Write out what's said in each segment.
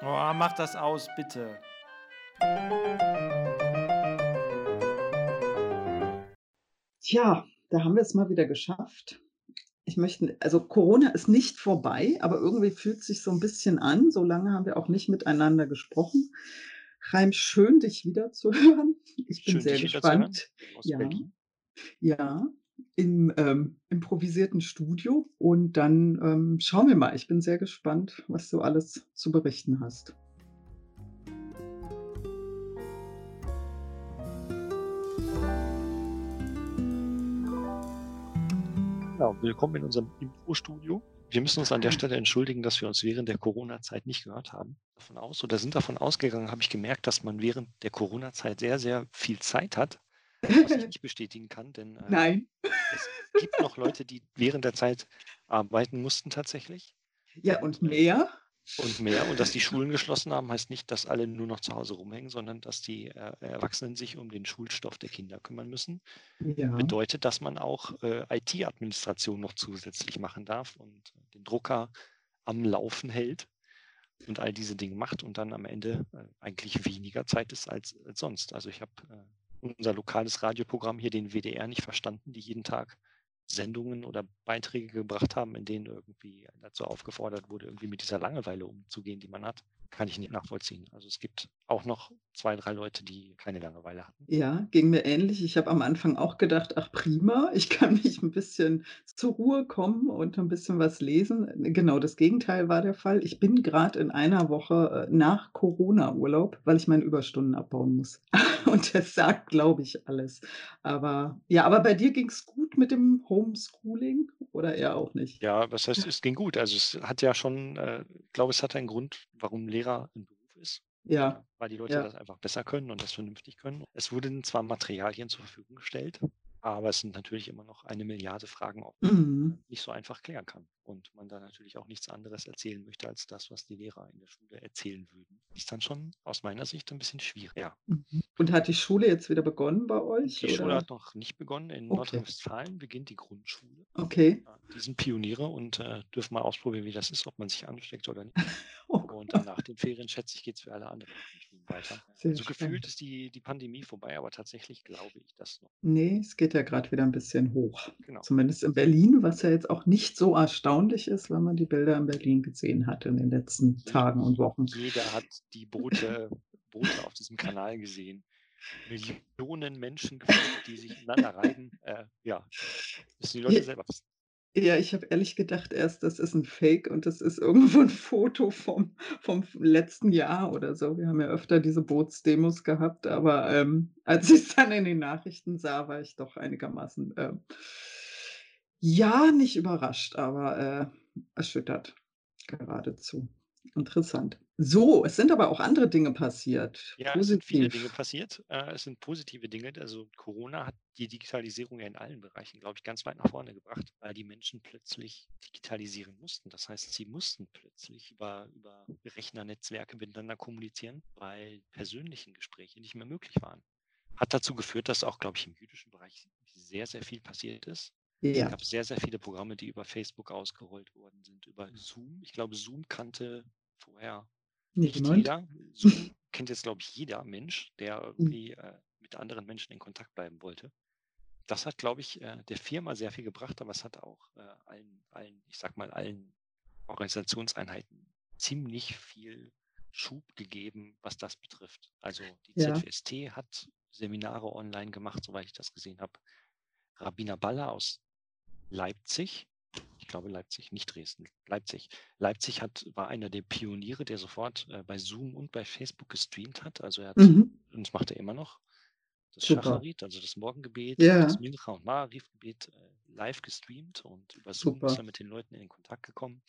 Oh, mach das aus, bitte. Tja, da haben wir es mal wieder geschafft. Ich möchte also Corona ist nicht vorbei, aber irgendwie fühlt sich so 'n bisschen an. So lange haben wir auch nicht miteinander gesprochen. Chaim, schön, dich wieder zu hören. Ich bin Schön, sehr gespannt. aus Ja, Berlin. ja, im, ähm, improvisierten Studio und dann, ähm, schauen wir mal. Ich bin sehr gespannt, was du alles zu berichten hast. Genau, willkommen in unserem Impro-Studio. Wir müssen uns an der Stelle entschuldigen, dass wir uns während der Corona-Zeit nicht gehört haben. Davon aus oder sind davon ausgegangen, habe ich gemerkt, dass man während der Corona-Zeit sehr, sehr viel Zeit hat, was ich nicht bestätigen kann, denn äh, Nein. es gibt noch Leute, die während der Zeit arbeiten mussten tatsächlich Ja, und mehr? und mehr. Und dass die Schulen geschlossen haben, heißt nicht, dass alle nur noch zu Hause rumhängen, sondern dass die äh, Erwachsenen sich um den Schulstoff der Kinder kümmern müssen. Ja. Bedeutet, dass man auch äh, IT-Administration noch zusätzlich machen darf und den Drucker am Laufen hält und all diese Dinge macht und dann am Ende äh, eigentlich weniger Zeit ist als, als sonst. Also ich habe äh, unser lokales Radioprogramm hier, den WDR, nicht verstanden, die jeden Tag Sendungen oder Beiträge gebracht haben, in denen irgendwie dazu aufgefordert wurde, irgendwie mit dieser Langeweile umzugehen, die man hat, kann ich nicht nachvollziehen. Also es gibt auch noch zwei, drei Leute, die keine Langeweile hatten. Ja, ging mir ähnlich. Ich habe am Anfang auch gedacht: „Ach prima, ich kann mich 'n bisschen zur Ruhe kommen und 'n bisschen was lesen.“ Genau das Gegenteil war der Fall. Ich bin grad in einer Woche, äh, nach Corona-Urlaub, weil ich meine Überstunden abbauen muss. Und das sagt, glaube ich, alles. Aber ja, aber bei dir ging's gut mit dem Homeschooling oder eher auch nicht? Ja, was heißt, es ging gut? Also, es hat ja schon äh, ich glaube, es hat einen Grund, warum Lehrer ein Beruf ist, Ja, weil die Leute ja. das einfach besser können und das vernünftig können. Es wurden zwar Materialien zur Verfügung gestellt, aber es sind natürlich immer noch eine Milliarde Fragen die man Mhm. nicht so einfach klären kann und man da natürlich auch nichts anderes erzählen möchte als das, was die Lehrer in der Schule erzählen würden. Ist dann schon aus meiner Sicht ein bisschen schwierig, ja. Mhm. Und hat die Schule jetzt wieder begonnen bei euch, Die Schule oder? hat noch nicht begonnen. In Okay. Nordrhein-Westfalen beginnt die Grundschule. Okay. Die sind Pioniere und, äh, dürfen mal ausprobieren, wie das ist, ob man sich ansteckt oder nicht. Oh Und nach den Ferien, schätze ich, geht's für alle anderen weiter. Sehr Also, gefühlt spannend. ist die die Pandemie vorbei, aber tatsächlich glaube ich das noch. Ne, es geht ja grad wieder 'n bisschen hoch. Genau. Zumindest in Berlin, was ja jetzt auch nicht so erstaunlich ist, wenn man die Bilder in Berlin gesehen hat in den letzten Tagen und Wochen. jeder hat die Boote Boote auf diesem Kanal gesehen. Millionen Menschen gefühlt, die sich ineinander reiben. Äh, ja, müssen die Leute selber wissen. Ja, ich habe ehrlich gedacht erst, das ist 'n Fake und das ist irgendwo 'n Foto vom vom letzten Jahr oder so. Wir haben ja öfter diese Bootsdemos gehabt, aber, ähm, als ich's dann in den Nachrichten sah, war ich doch einigermaßen, ähm, ja, nicht überrascht, aber, äh, erschüttert geradezu. Interessant. So, es sind aber auch andere Dinge passiert, Ja, es sind viele Dinge positiv. passiert. Äh, es sind positive Dinge. Also, Corona hat die Digitalisierung ja in allen Bereichen, glaube ich, ganz weit nach vorne gebracht, weil die Menschen plötzlich digitalisieren mussten. Das heißt, sie mussten plötzlich über über Rechnernetzwerke miteinander kommunizieren, weil persönlichen Gespräche nicht mehr möglich waren. Hat dazu geführt, dass auch, glaube ich, im jüdischen Bereich sehr, sehr viel passiert ist. Es Ja. gab sehr, sehr viele Programme, die über Facebook ausgerollt worden sind, über Zoom. Ich glaube, Zoom kannte vorher nicht Niemand? jeder. Zoom kennt jetzt, glaube ich, jeder Mensch, der Hm. irgendwie, äh, mit anderen Menschen in Kontakt bleiben wollte. Das hat, glaube ich, äh, der Firma sehr viel gebracht, aber es hat auch, äh, allen allen, ich sage mal, allen Organisationseinheiten ziemlich viel Schub gegeben, was das betrifft. Also, die Ja. ZWST hat Seminare online gemacht, soweit ich das gesehen habe. Rabbiner Baller aus Leipzig ich glaube Leipzig, nicht Dresden, Leipzig. Leipzig hat war einer der Pioniere, der sofort, äh, bei Zoom und bei Facebook gestreamt hat. Also, er hat Mhm. und das macht er immer noch, das Super. Shacharit, also das Morgengebet, Ja. das Mincha und Ma'ariv-Gebet, äh, live gestreamt und über Zoom ist Super. er mit den Leuten in Kontakt gekommen.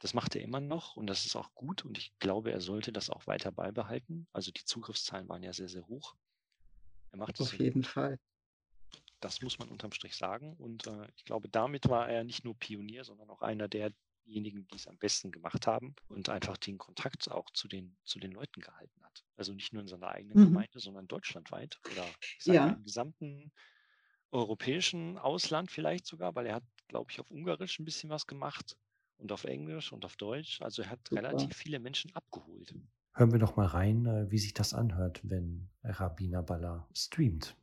Das macht er immer noch und das ist auch gut und ich glaube, er sollte das auch weiter beibehalten. Also, die Zugriffszahlen waren ja sehr, sehr hoch. Er macht Auf jeden gut. Fall. Das muss man unterm Strich sagen und, äh, ich glaube, damit war er nicht nur Pionier, sondern auch einer derjenigen, die's am besten gemacht haben und einfach den Kontakt auch zu den zu den Leuten gehalten hat. Also, nicht nur in seiner eigenen Mhm. Gemeinde, sondern deutschlandweit oder ich sage mal Ja. im gesamten europäischen Ausland vielleicht sogar, weil er hat, glaube ich, auf Ungarisch 'n bisschen was gemacht und auf Englisch und auf Deutsch. Also, er hat Super. relativ viele Menschen abgeholt. Hören wir doch mal rein, äh, wie sich das anhört, wenn Rabbiner Baller streamt.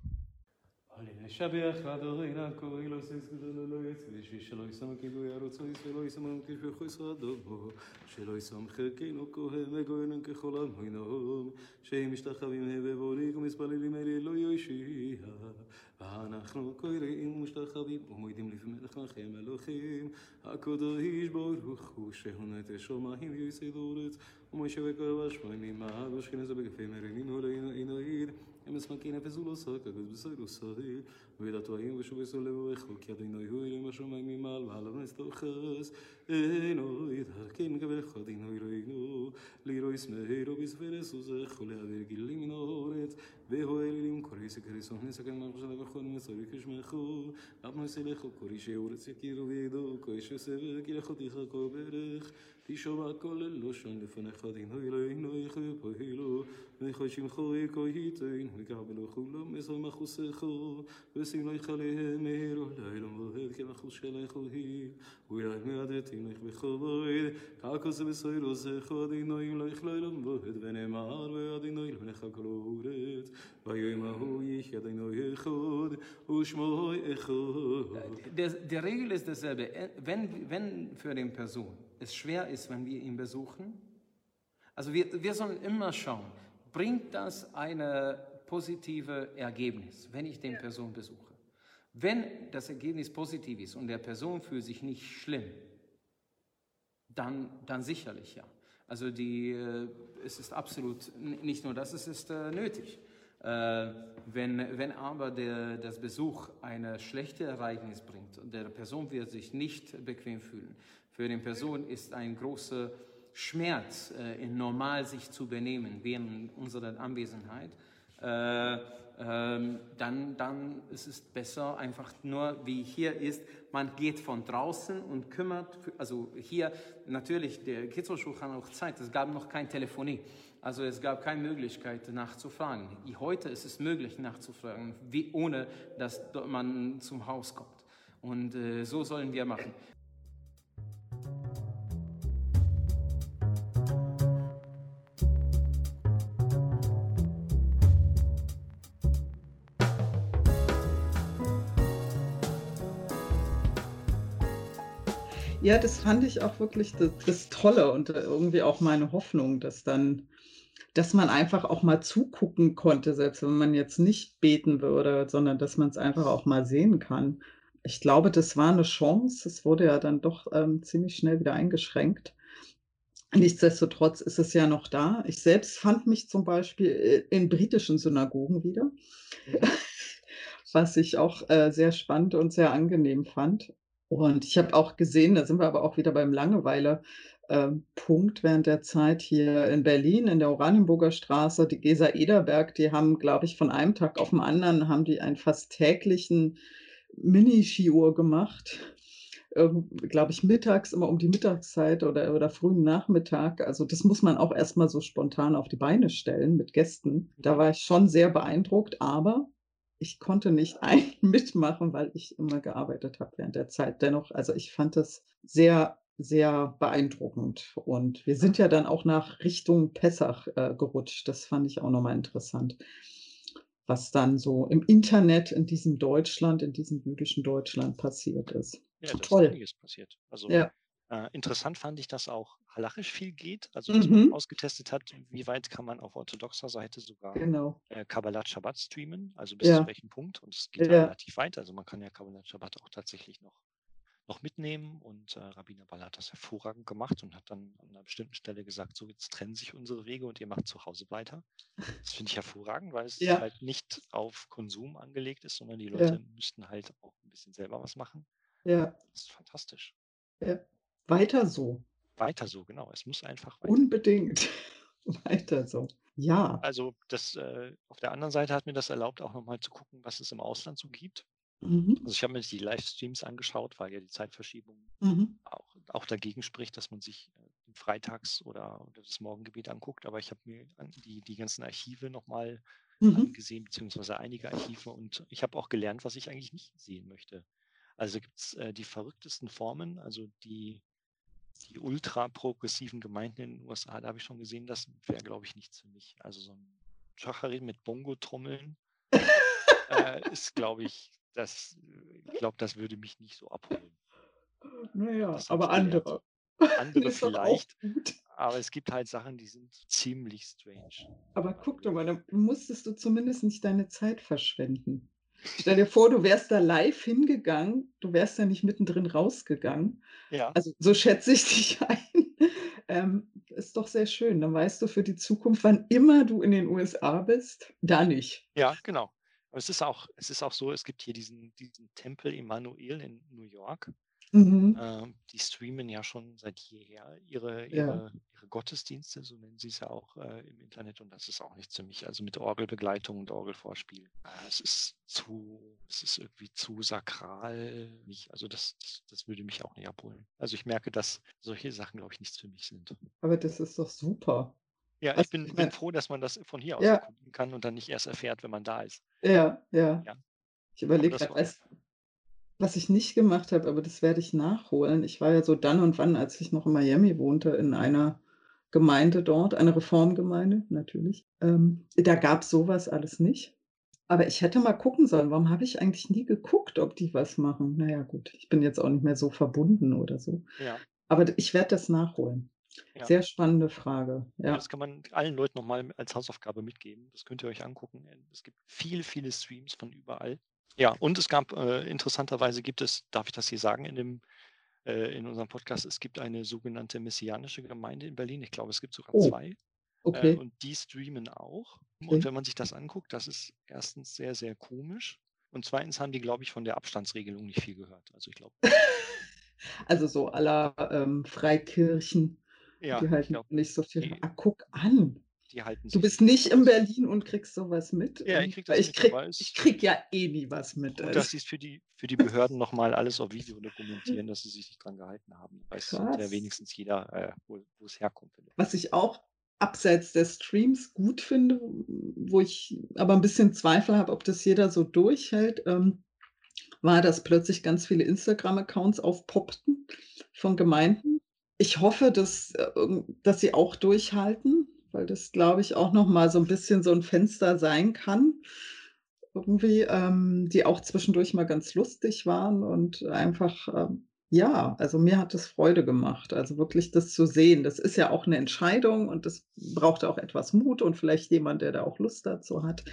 אולי לשבח אדורי נא קורי לו סיס גדול לא יצא בשבי שלא יישם כאילו ירוץ לא יישא לא יישם אמן כשבי חויס אדובו שלא יישם חלקינו כהן מגוין ככל המוינום שאם משתחווים הבבוני כמספללים אלי לא יושיע. ואנחנו קוראים משתחווים ומוידים לפי מלך נחם אלוכים הקודו איש ברוך הוא שהונה את השומעים יויסי דורץ ומשה וקרבה שמיים ממה ושכנזה בגפי מרימים אולי אינו É Emes makine fe sou lo soy, kakos bisoy lo soy וידעתו האם ושוב יסו לברכו כי עדינו יהיו אלים השמיים ממעל ועל המסתוחס אינו ידהרקן כברך עדינו אלוהינו לירו ישמרו בספרס וזכו להעביר גילים מן האורץ והוא אלילים קורי סקריסון נסכן מרחשת בכל מסורי כשמחו אבנו יסלחו קורי שאורץ יכירו וידעו כוי שסבר כי לכותיך כל ברך תשמע כל לשון לפניך דינו אלוהינו יחוי פועלו ויכול שמחו יקוי ייתן וקבלו כולם מסר מחוסךו ושים לך עליהם מהרו לילה מועד כמחוס שלך היא ואולי מעדתים לך בכבוד ככוס בסוירו זכו דינו לך לילה מועד ונאמר ועדינו לפניך כל אורץ ויום ההוא יחיה דינו יחוד ושמו אחד Der, der Regel ist dasselbe. Wenn, wenn für den Person es schwer ist, wenn wir ihn besuchen, also wir, wir sollen immer schauen, bringt das eine positive Ergebnis, wenn ich den Person besuche. Wenn das Ergebnis positiv ist und der Person fühlt sich nicht schlimm, dann, dann sicherlich ja. Also die, äh, es ist absolut nicht nur das, es ist äh, nötig. Äh, wenn, wenn aber der, das Besuch eine schlechte Ereignis bringt und der Person wird sich nicht bequem fühlen, für den Person ist ein großer Schmerz, in normal sich zu benehmen während unserer Anwesenheit, äh, ähm, dann, dann ist es besser, einfach nur wie hier ist, man geht von draußen und kümmert, also hier natürlich, der Kitzelschuh hat auch Zeit, es gab noch kein Telefonie, also es gab keine Möglichkeit nachzufragen. Heute ist es möglich nachzufragen, wie, ohne dass man zum Haus kommt. Und äh, so sollen wir machen. Ja, das fand ich auch wirklich das, das Tolle und äh, irgendwie auch meine Hoffnung, dass dann, dass man einfach auch mal zugucken konnte, selbst wenn man jetzt nicht beten würde, sondern dass man es einfach auch mal sehen kann. Ich glaube, das war eine Chance. Es wurde ja dann doch ähm, ziemlich schnell wieder eingeschränkt. Nichtsdestotrotz ist es ja noch da. Ich selbst fand mich zum Beispiel äh, in britischen Synagogen wieder, was ich auch äh, sehr spannend und sehr angenehm fand. Und ich habe auch gesehen, da sind wir aber auch wieder beim Langeweile-Punkt während der Zeit hier in Berlin, in der Oranienburger Straße, die Gesa Ederberg, die haben, glaube ich, von einem Tag auf den anderen haben die einen fast täglichen Mini-Skiuhr gemacht. Glaube ich, mittags, immer um die Mittagszeit oder, oder frühen Nachmittag. Also das muss man auch erstmal so spontan auf die Beine stellen mit Gästen. Da war ich schon sehr beeindruckt, aber ich konnte nicht ein mitmachen, weil ich immer gearbeitet habe während der Zeit. Dennoch, also ich fand das sehr, sehr beeindruckend. Und wir sind ja dann auch nach Richtung Pessach äh, gerutscht. Das fand ich auch nochmal interessant. Was dann so im Internet in diesem Deutschland, in diesem jüdischen Deutschland passiert ist. Ja, da ist Toll. einiges passiert. Also Ja. Äh, interessant fand ich, dass auch halachisch viel geht. Also dass man Mhm. ausgetestet hat, wie weit kann man auf orthodoxer Seite sogar Genau. äh, Kabbalat Shabbat streamen, also bis Ja. zu welchem Punkt. Und es geht Ja. relativ weit. Also man kann ja Kabbalat Shabbat auch tatsächlich noch, noch mitnehmen. Und äh, Rabbiner Ball hat das hervorragend gemacht und hat dann an einer bestimmten Stelle gesagt, so jetzt trennen sich unsere Wege und ihr macht zu Hause weiter. Das finde ich hervorragend, weil es Ja. halt nicht auf Konsum angelegt ist, sondern die. Leute müssten halt auch ein bisschen selber was machen. Ja, Das ist fantastisch. ja. Weiter so. Weiter so, genau. Es muss einfach weiter. Unbedingt. Weiter so. Ja. Also das äh, auf der anderen Seite hat mir das erlaubt, auch nochmal zu gucken, was es im Ausland so gibt. Mhm. Also ich habe mir die Livestreams angeschaut, weil ja die Zeitverschiebung Mhm. auch, auch dagegen spricht, dass man sich äh, Freitags- oder, oder das Morgengebet anguckt. Aber ich habe mir die, die ganzen Archive nochmal Mhm. angesehen, beziehungsweise einige Archive und ich habe auch gelernt, was ich eigentlich nicht sehen möchte. Also gibt es äh, die verrücktesten Formen, also die die ultra-progressiven Gemeinden in den USA, da habe ich schon gesehen, das wäre, glaube ich, nichts für mich. Also so ein Schacharit mit Bongo-Trommeln äh, ist, glaube ich, das, ich glaube, das würde mich nicht so abholen. Naja, aber gelernt. andere. Andere vielleicht, aber es gibt halt Sachen, die sind ziemlich strange. Aber guck doch mal, da musstest du zumindest nicht deine Zeit verschwenden. Stell dir vor, du wärst da live hingegangen, du wärst da nicht mittendrin rausgegangen. Ja, Also so schätze ich dich ein. Ähm, ist doch sehr schön. Dann weißt du für die Zukunft, wann immer du in den USA bist, da nicht. ja, genau. Aber es ist auch, es ist auch so, es gibt hier diesen, diesen Tempel Emanuel in New York. Mhm. Ähm, die streamen ja schon seit jeher ihre, Ja. ihre, ihre Gottesdienste, so nennen sie es ja auch äh, im Internet. Und das ist auch nichts für mich. Also mit Orgelbegleitung und Orgelvorspiel. Äh, es ist zu, es ist irgendwie zu sakral. Nicht, also das, das, das würde mich auch nicht abholen. Also ich merke, dass solche Sachen, glaube ich, nichts für mich sind. Aber das ist doch super. Ja, ich Also, bin, ich bin mein- froh, dass man das von hier aus Ja. erkunden kann und dann nicht erst erfährt, wenn man da ist. Ja, ja. Ja. Ich überlege war- was, ich nicht gemacht habe, aber das werde ich nachholen. Ich war ja so dann und wann, als ich noch in Miami wohnte, in einer Gemeinde dort, eine Reformgemeinde natürlich. Ähm, da gab es sowas alles nicht. Aber ich hätte mal gucken sollen, warum habe ich eigentlich nie geguckt, ob die was machen? Naja, gut, ich bin jetzt auch nicht mehr so verbunden oder so. Ja. Aber ich werde das nachholen. Ja. Sehr spannende Frage. Ja. Das kann man allen Leuten nochmal als Hausaufgabe mitgeben. Das könnt ihr euch angucken. Es gibt viele, viele Streams von überall. Ja, und es gab, äh, interessanterweise gibt es, darf ich das hier sagen, in, dem, äh, in unserem Podcast, es gibt eine sogenannte messianische Gemeinde in Berlin. Ich glaube, es gibt sogar Oh, zwei. Äh, Okay. und die streamen auch. Okay. Und wenn man sich das anguckt, das ist erstens sehr, sehr komisch. Und zweitens haben die, glaube ich, von der Abstandsregelung nicht viel gehört. Also ich glaube, Also so aller ähm, Freikirchen, ja, die halten nicht so viel. die- Ah, guck an. Die halten Du bist nicht in. Berlin und kriegst sowas mit? Ja, ich Ähm, krieg das ich mit, krieg, ich krieg ja eh nie was mit. Gut, also. dass sie es für die, für die Behörden nochmal alles auf Video dokumentieren, dass sie sich nicht dran gehalten haben. Weiß ja wenigstens jeder, äh, wo, es herkommt. Was ich auch abseits der Streams gut finde, wo ich aber ein bisschen Zweifel habe, ob das jeder so durchhält, ähm, war, dass plötzlich ganz viele Instagram-Accounts aufpoppten von Gemeinden. Ich hoffe, dass, äh, dass sie auch durchhalten, weil das, glaube ich, auch noch mal so ein bisschen so ein Fenster sein kann. Irgendwie, ähm, die auch zwischendurch mal ganz lustig waren und einfach, ähm, ja, also mir hat es Freude gemacht. Also wirklich das zu sehen. Das ist ja auch eine Entscheidung und das braucht auch etwas Mut und vielleicht jemand, der da auch Lust dazu hat.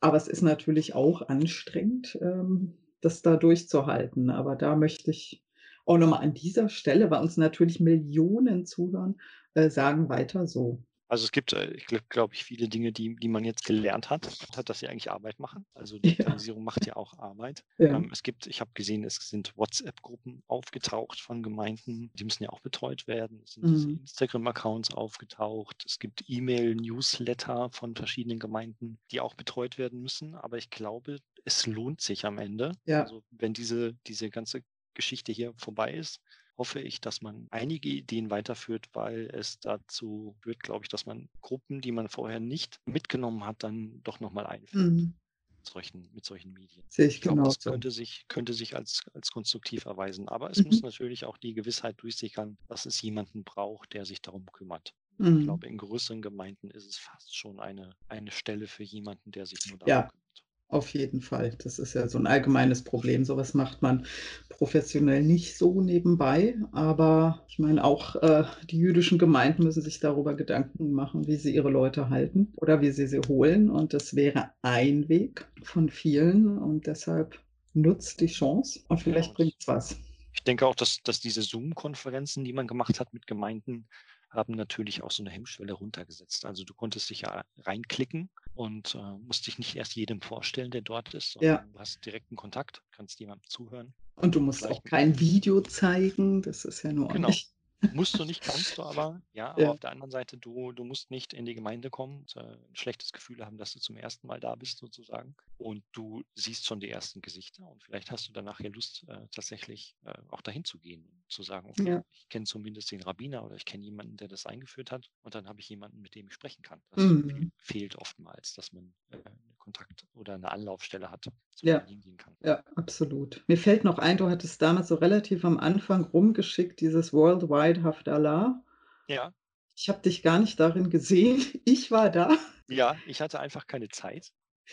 Aber es ist natürlich auch anstrengend, ähm, das da durchzuhalten. Aber da möchte ich auch nochmal an dieser Stelle, weil uns natürlich Millionen zuhören, äh, sagen, weiter so. Also es gibt, äh, ich glaube ich, viele Dinge, die, die man jetzt gelernt hat, hat, dass sie eigentlich Arbeit machen. Also Ja. Digitalisierung macht ja auch Arbeit. Ja. Ähm, es gibt, ich habe gesehen, es sind WhatsApp-Gruppen aufgetaucht von Gemeinden, die müssen ja auch betreut werden. Es sind Mhm. Instagram-Accounts aufgetaucht. Es gibt E-Mail-Newsletter von verschiedenen Gemeinden, die auch betreut werden müssen. Aber ich glaube, es lohnt sich am Ende. Ja. Also wenn diese, diese ganze Geschichte hier vorbei ist, hoffe ich, dass man einige Ideen weiterführt, weil es dazu führt, glaube ich, dass man Gruppen, die man vorher nicht mitgenommen hat, dann doch nochmal einführt Mhm. mit, solchen, mit solchen Medien. Sehe ich Ich glaube, das genauso. könnte sich, könnte sich als, als konstruktiv erweisen. Aber es muss Mhm. natürlich auch die Gewissheit durchsickern, dass es jemanden braucht, der sich darum kümmert. Ich Mhm. glaube, in größeren Gemeinden ist es fast schon eine, eine Stelle für jemanden, der sich nur darum Ja. kümmert. Auf jeden Fall. Das ist ja so ein allgemeines Problem. Sowas macht man professionell nicht so nebenbei. Aber ich meine, auch äh, die jüdischen Gemeinden müssen sich darüber Gedanken machen, wie sie ihre Leute halten oder wie sie sie holen. Und das wäre ein Weg von vielen. Und deshalb nutzt die Chance und vielleicht bringt es was. Ich denke auch, dass, dass diese Zoom-Konferenzen, die man gemacht hat mit Gemeinden, haben natürlich auch so eine Hemmschwelle runtergesetzt. Also du konntest dich ja reinklicken und äh, musst dich nicht erst jedem vorstellen, der dort ist, sondern Ja. du hast direkten Kontakt, kannst jemandem zuhören. Und du musst auch kein Video zeigen. Das ist ja nur Genau. nicht. Musst du nicht, kannst du aber, ja, aber Ja. auf der anderen Seite, du, du musst nicht in die Gemeinde kommen und äh, ein schlechtes Gefühl haben, dass du zum ersten Mal da bist, sozusagen. Und du siehst schon die ersten Gesichter und vielleicht hast du dann nachher Lust, äh, tatsächlich äh, auch dahin zu gehen und zu sagen, okay, Ja. ich kenne zumindest den Rabbiner oder ich kenne jemanden, der das eingeführt hat und dann habe ich jemanden, mit dem ich sprechen kann. Das Mhm. fe- fehlt oftmals, dass man äh, Kontakt oder eine Anlaufstelle hat, zu Ja. hingehen kann. Ja, absolut. Mir fällt noch ein, du hattest damals so relativ am Anfang rumgeschickt, dieses Worldwide Zeit, Haftallah. Ja, Ich habe dich gar nicht darin gesehen. Ich war da. ja, ich hatte einfach keine Zeit.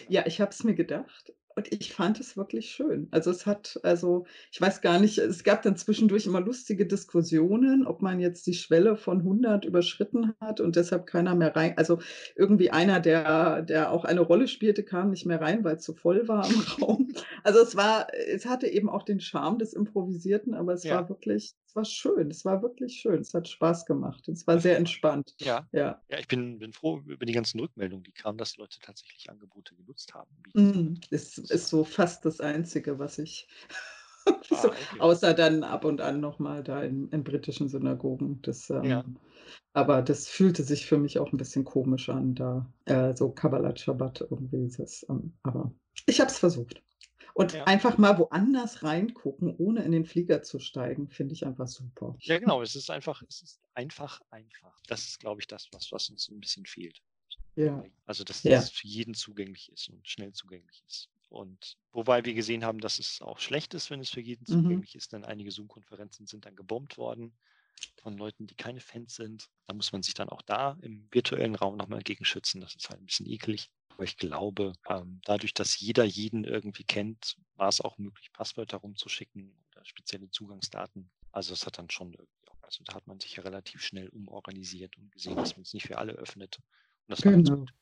Ja, ich habe es mir gedacht und ich fand es wirklich schön. Also es hat, also ich weiß gar nicht, es gab dann zwischendurch immer lustige Diskussionen, ob man jetzt die Schwelle von 100 überschritten hat und deshalb keiner mehr rein, also irgendwie einer, der, der auch eine Rolle spielte, kam nicht mehr rein, weil es zu voll war im Raum. Also es war, es hatte eben auch den Charme des Improvisierten, aber es Ja. war wirklich, es war schön, es war wirklich schön, es hat Spaß gemacht und es war sehr entspannt. Ja, Ja. ja, ich bin, bin froh über die ganzen Rückmeldungen, die kamen, dass Leute tatsächlich Angebote genutzt haben. Mm, Ist, ist so fast das Einzige, was ich, Ah, so, okay. außer dann ab und an nochmal da in, in britischen Synagogen. Das, ähm, Ja. Aber das fühlte sich für mich auch ein bisschen komisch an, da äh, so Kabbalat Shabbat irgendwie. Das, ähm, aber ich habe es versucht. Und Ja. einfach mal woanders reingucken, ohne in den Flieger zu steigen, finde ich einfach super. Ja, genau, es ist einfach, es ist einfach, einfach. Das ist, glaube ich, das, was, was uns ein bisschen fehlt. Ja. Also, dass Ja. das für jeden zugänglich ist und schnell zugänglich ist. Und wobei wir gesehen haben, dass es auch schlecht ist, wenn es für jeden Mhm. zugänglich ist, denn einige Zoom-Konferenzen sind dann gebombt worden von Leuten, die keine Fans sind. Da muss man sich dann auch da im virtuellen Raum nochmal gegenschützen. Das ist halt ein bisschen eklig. Aber ich glaube, ähm, dadurch, dass jeder jeden irgendwie kennt, war es auch möglich, Passwörter rumzuschicken oder spezielle Zugangsdaten. Also es hat dann schon irgendwie auch, also da hat man sich ja relativ schnell umorganisiert und gesehen, dass man es nicht für alle öffnet. Und das war Genau. gut.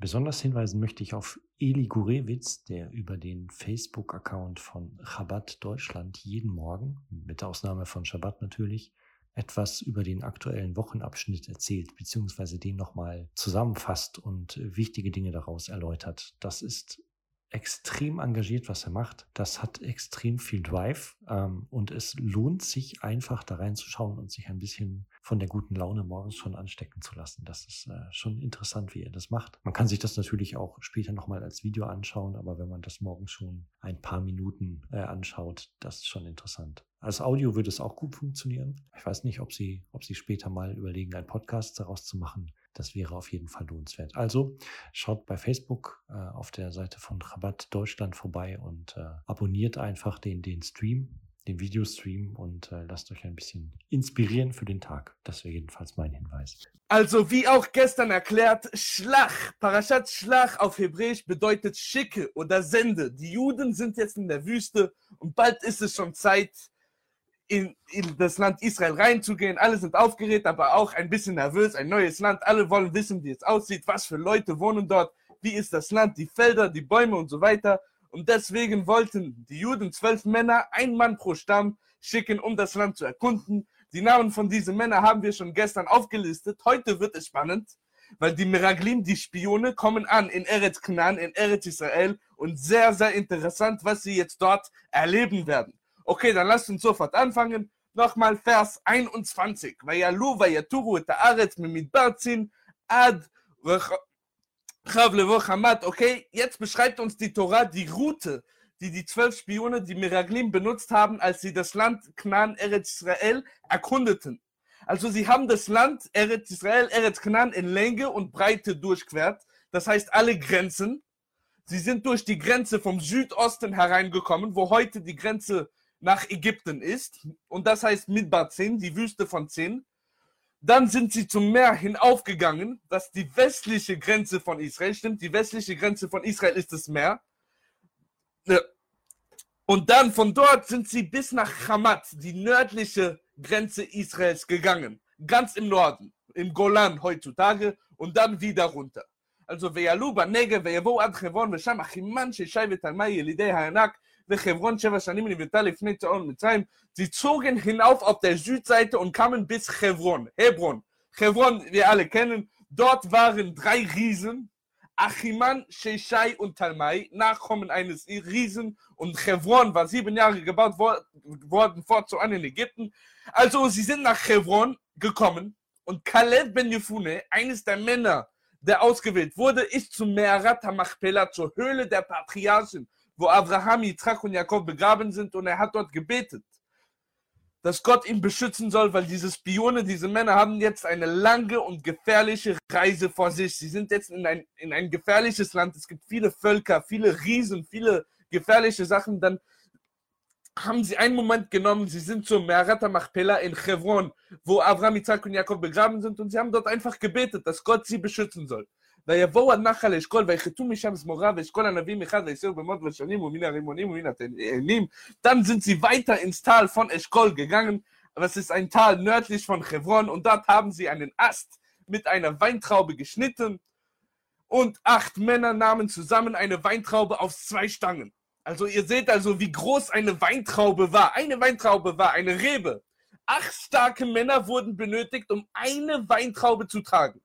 Besonders hinweisen möchte ich auf Eli Gurewitz, der über den Facebook-Account von Chabad Deutschland jeden Morgen, mit Ausnahme von Shabbat natürlich, etwas über den aktuellen Wochenabschnitt erzählt, beziehungsweise den nochmal zusammenfasst und äh, wichtige Dinge daraus erläutert. Das ist extrem engagiert, was er macht. Das hat extrem viel Drive ähm, und es lohnt sich einfach da reinzuschauen und sich ein bisschen von der guten Laune morgens schon anstecken zu lassen. Das ist äh, schon interessant, wie er das macht. Man kann sich das natürlich auch später nochmal als Video anschauen, aber wenn man das morgens schon ein paar Minuten äh, anschaut, das ist schon interessant. Als Audio würde es auch gut funktionieren. Ich weiß nicht, ob Sie, ob Sie später mal überlegen, einen Podcast daraus zu machen. Das wäre auf jeden Fall lohnenswert. Also schaut bei Facebook äh, auf der Seite von Rabatt Deutschland vorbei und äh, abonniert einfach den, den Stream, den Videostream und äh, lasst euch ein bisschen inspirieren für den Tag. Das wäre jedenfalls mein Hinweis. Also wie auch gestern erklärt, Schlach, Parashat Schlach auf Hebräisch bedeutet schicke oder sende. Die Juden sind jetzt in der Wüste und bald ist es schon Zeit, in, in das Land Israel reinzugehen. Alle sind aufgeregt, aber auch ein bisschen nervös. Ein neues Land. Alle wollen wissen, wie es aussieht, was für Leute wohnen dort, wie ist das Land, die Felder, die Bäume und so weiter. Und deswegen wollten die Juden zwölf Männer, ein Mann pro Stamm, schicken, um das Land zu erkunden. Die Namen von diesen Männern haben wir schon gestern aufgelistet. Heute wird es spannend, weil die Meraglim, die Spione, kommen an in Eretz Knan, in Eretz Israel und sehr, sehr interessant, was sie jetzt dort erleben werden. Okay, dann lasst uns sofort anfangen. Nochmal Vers 21. Vayalu vayaturu et haaretz mimidbar zin ad chav levo chamat. Okay, jetzt beschreibt uns die Torah die Route, die die zwölf Spione, die Meraglim benutzt haben, als sie das Land Knan Eretz Israel erkundeten. Also sie haben das Land Eretz Israel, Eretz Knan in Länge und Breite durchquert. Das heißt alle Grenzen. Sie sind durch die Grenze vom Südosten hereingekommen, wo heute die Grenze nach Ägypten ist. Und das heißt Midbar Zin, die Wüste von Zin. Dann sind sie zum Meer hinaufgegangen, das die westliche Grenze von Israel stimmt. Die westliche Grenze von Israel ist das Meer. Ja. Und dann von dort sind sie bis nach Hamat, die nördliche Grenze Israels, gegangen. Ganz im Norden, im Golan heutzutage und dann wieder runter. Also, ויעלו בנגב ויבואו עד חברון ושם אחימן ששי ותלמי ילידי הענק וחברון שבע שנים נבנתה לפני צאון מצרים. Sie zogen hinauf auf der Südseite und kamen bis Hebron. Hebron. Hebron, wir alle kennen. Dort waren drei Riesen. Achiman, Sheshai und Talmai, Nachkommen eines Riesen. Und Hebron war sieben Jahre gebaut wor worden, fortan in Ägypten. Also, sie sind nach Hebron gekommen. Und Kaleb ben Yefune, eines der Männer, der ausgewählt wurde, ist zu Me'arat HaMachpelah, zur Höhle der Patriarchen, wo Abraham, Yitzchak und Jakob begraben sind und er hat dort gebetet, dass Gott ihn beschützen soll, weil diese Spione, diese Männer haben jetzt eine lange und gefährliche Reise vor sich. Sie sind jetzt in ein, in ein gefährliches Land. Es gibt viele Völker, viele Riesen, viele gefährliche Sachen. Dann haben sie einen Moment genommen, sie sind zum Merata Machpela in Chevron, wo Avram, Isaac und Jakob begraben sind und sie haben dort einfach gebetet, dass Gott sie beschützen soll. ויבואו עד נחל אשכול ויחטאו משם זמורה ואשכול הנביאים מחד ויסירו במות ושנים ומן הרימונים ומן התאנים. Dann sind sie weiter ins Tal von Eschkol gegangen, aber es ist ein Tal nördlich von Chevron und dort haben sie einen Ast mit einer Weintraube geschnitten und acht Männer nahmen zusammen eine Weintraube auf zwei Stangen. Also ihr seht also, wie groß eine Weintraube war. Eine Weintraube war eine Rebe. Acht starke Männer wurden benötigt, um eine Weintraube zu tragen.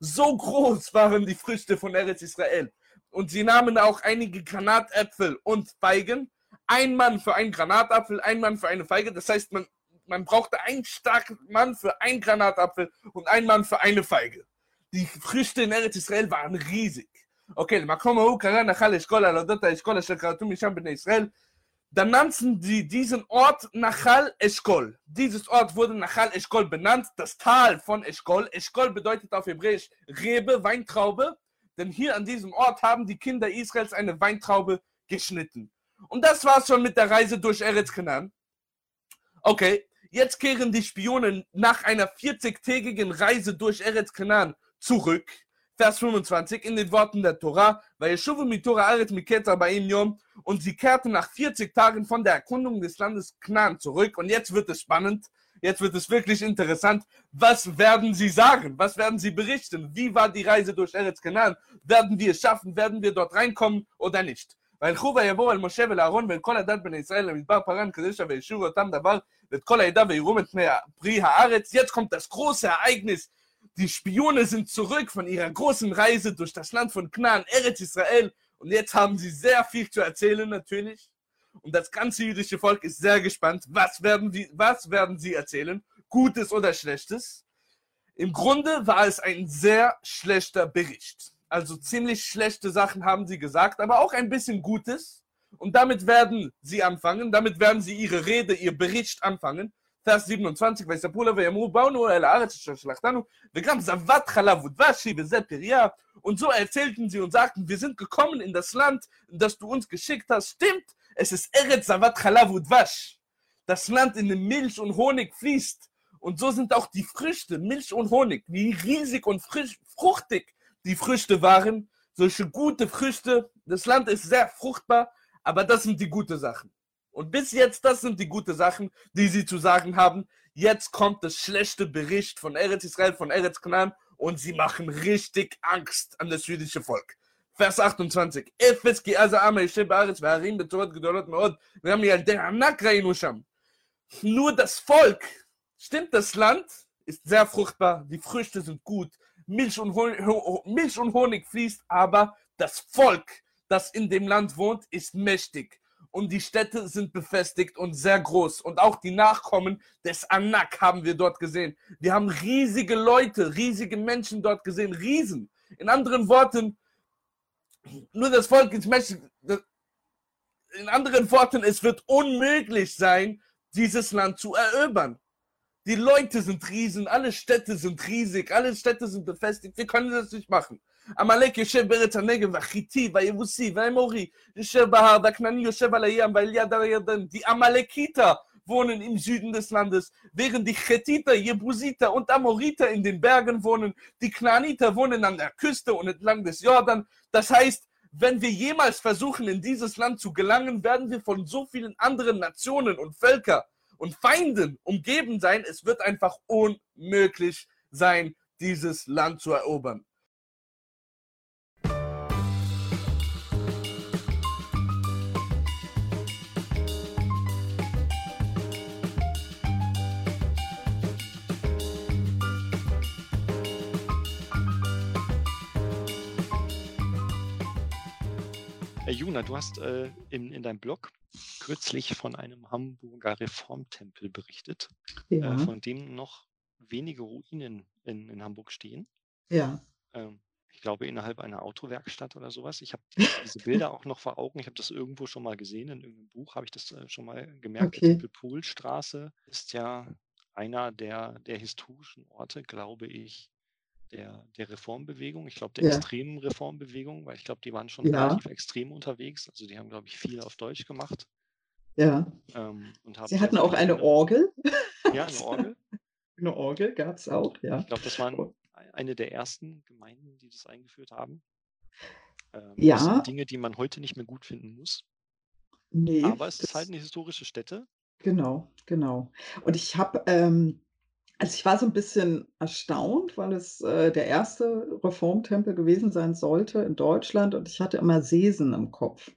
So groß waren die Früchte von Eretz Israel. Und sie nahmen auch einige Granatäpfel und Feigen. Ein Mann für einen Granatapfel, ein Mann für eine Feige. Das heißt, man, man brauchte einen starken Mann für einen Granatapfel und einen Mann für eine Feige. Die Früchte in Eretz Israel waren riesig. Okay, למקום ההוא קרא נחל אשכול על אודות האשכול אשר כרתו משם בני ישראל. dann nannten sie diesen Ort Nachal Eshkol. Dieses Ort wurde Nachal Eshkol benannt, das Tal von Eshkol. Eshkol bedeutet auf Hebräisch Rebe, Weintraube, denn hier an diesem Ort haben die Kinder Israels eine Weintraube geschnitten. Und das war's schon mit der Reise durch Eretz Canaan. Okay, jetzt kehren die Spionen nach einer 40-tägigen Reise durch Eretz Canaan zurück. Vers 25 in den Worten der Tora, weil Yeshuva mit Tora Aretz Miketza bei ihm Yom und sie kehrten nach 40 Tagen von der Erkundung des Landes Knaan zurück und jetzt wird es spannend, jetzt wird es wirklich interessant. Was werden sie sagen? Was werden sie berichten? Wie war die Reise durch Eretz Canaan? Werden wir es schaffen? Werden wir dort reinkommen oder nicht? וילכו ויבואו אל משה ולאהרון ואל כל הדת בני ישראל למדבר פרן קדשה וישובו אותם דבר ואת כל העדה ויראו את פני פרי הארץ. Jetzt kommt das große Ereignis. Die Spione sind zurück von ihrer großen Reise durch das Land von Knaan, Eretz Israel. Und jetzt haben sie sehr viel zu erzählen, natürlich. Und das ganze jüdische Volk ist sehr gespannt. Was werden, die, was werden sie erzählen? Gutes oder Schlechtes? Im Grunde war es ein sehr schlechter Bericht. Also ziemlich schlechte Sachen haben sie gesagt, aber auch ein bisschen Gutes. Und damit werden sie anfangen, damit werden sie ihre Rede, ihr Bericht anfangen. Vers 27, ויספרו לה ויאמרו באנו אל הארץ אשר שלחתנו, וגם זבת חלב ודבשי וזה פריה. Und so erzählten sie und sagten, wir sind gekommen in das Land, in das du uns geschickt hast. Stimmt, es ist Eretz Zavat Chalav Udvash. Das Land, in dem Milch und Honig fließt. Und so sind auch die Früchte, Milch und Honig, wie riesig und frisch, fruchtig die Früchte waren. Solche gute Früchte. Das Land ist sehr fruchtbar, aber das sind die guten Sachen. Und bis jetzt, das sind die guten Sachen, die sie zu sagen haben. Jetzt kommt das schlechte Bericht von Eretz Israel, von Eretz Canaan und sie machen richtig Angst an das jüdische Volk. Vers 28. אפס כי אז העם היושב בארץ והערים בצורות גדולות מאוד, וגם ילדי ענק ראינו שם. Nur das Volk, stimmt, das Land ist sehr fruchtbar, die Früchte sind gut, Milch und, Honig, Milch und Honig fließt, aber das Volk, das in dem Land wohnt, ist mächtig und die Städte sind befestigt und sehr groß. Und auch die Nachkommen des Anak haben wir dort gesehen. Wir haben riesige Leute, riesige Menschen dort gesehen, Riesen. In anderen Worten, nur das Volk ist mächtig. In anderen Worten, es wird unmöglich sein, dieses Land zu erobern. Die Leute sind Riesen, alle Städte sind riesig, alle Städte sind befestigt. Wir können das nicht machen. עמלק יושב בארץ הנגב, והחיטי, והיבוסי, והאמורי, יושב בהר, והכנעני יושב על הים, ועל יד הירדן. Die Amalekiter wohnen im Süden des Landes, während die Chetiter, Jebusiter und Amoriter in den Bergen wohnen. Die Knaniter wohnen an der Küste und entlang des Jordan. Das heißt, wenn wir jemals versuchen, in dieses Land zu gelangen, werden wir von so vielen anderen Nationen und Völkern und Feinden umgeben sein. Es wird einfach unmöglich sein, dieses Land zu erobern. Herr Juna, du hast äh, in, in deinem Blog kürzlich von einem Hamburger Reformtempel berichtet, Ja, äh, von dem noch wenige Ruinen in, in Hamburg stehen. ja. Ähm, ich glaube, innerhalb einer Autowerkstatt oder sowas. Ich habe diese Bilder auch noch vor Augen. Ich habe das irgendwo schon mal gesehen. In irgendeinem Buch habe ich das äh, schon mal gemerkt. Die Okay. Tempelpolstraße ist ja einer der, der historischen Orte, glaube ich, der, der Reformbewegung. Ich glaube, der Ja. extremen Reformbewegung, weil ich glaube, die waren schon Ja. relativ extrem unterwegs. Also die haben, glaube ich, viel auf Deutsch gemacht. Ja. Ähm, Sie hatten auch eine Orgel. ja, eine Orgel. Eine Orgel gab es auch, ja. Ich glaube, das waren eine der ersten Gemeinden, die das eingeführt haben. Ähm, Das Ja. sind Dinge, die man heute nicht mehr gut finden muss. Nee, Aber es ist das- halt eine historische Stätte. Genau, genau. Und ich habe, ähm, also ich war so ein bisschen erstaunt, weil es äh, der erste Reformtempel gewesen sein sollte in Deutschland und ich hatte immer Seesen im Kopf,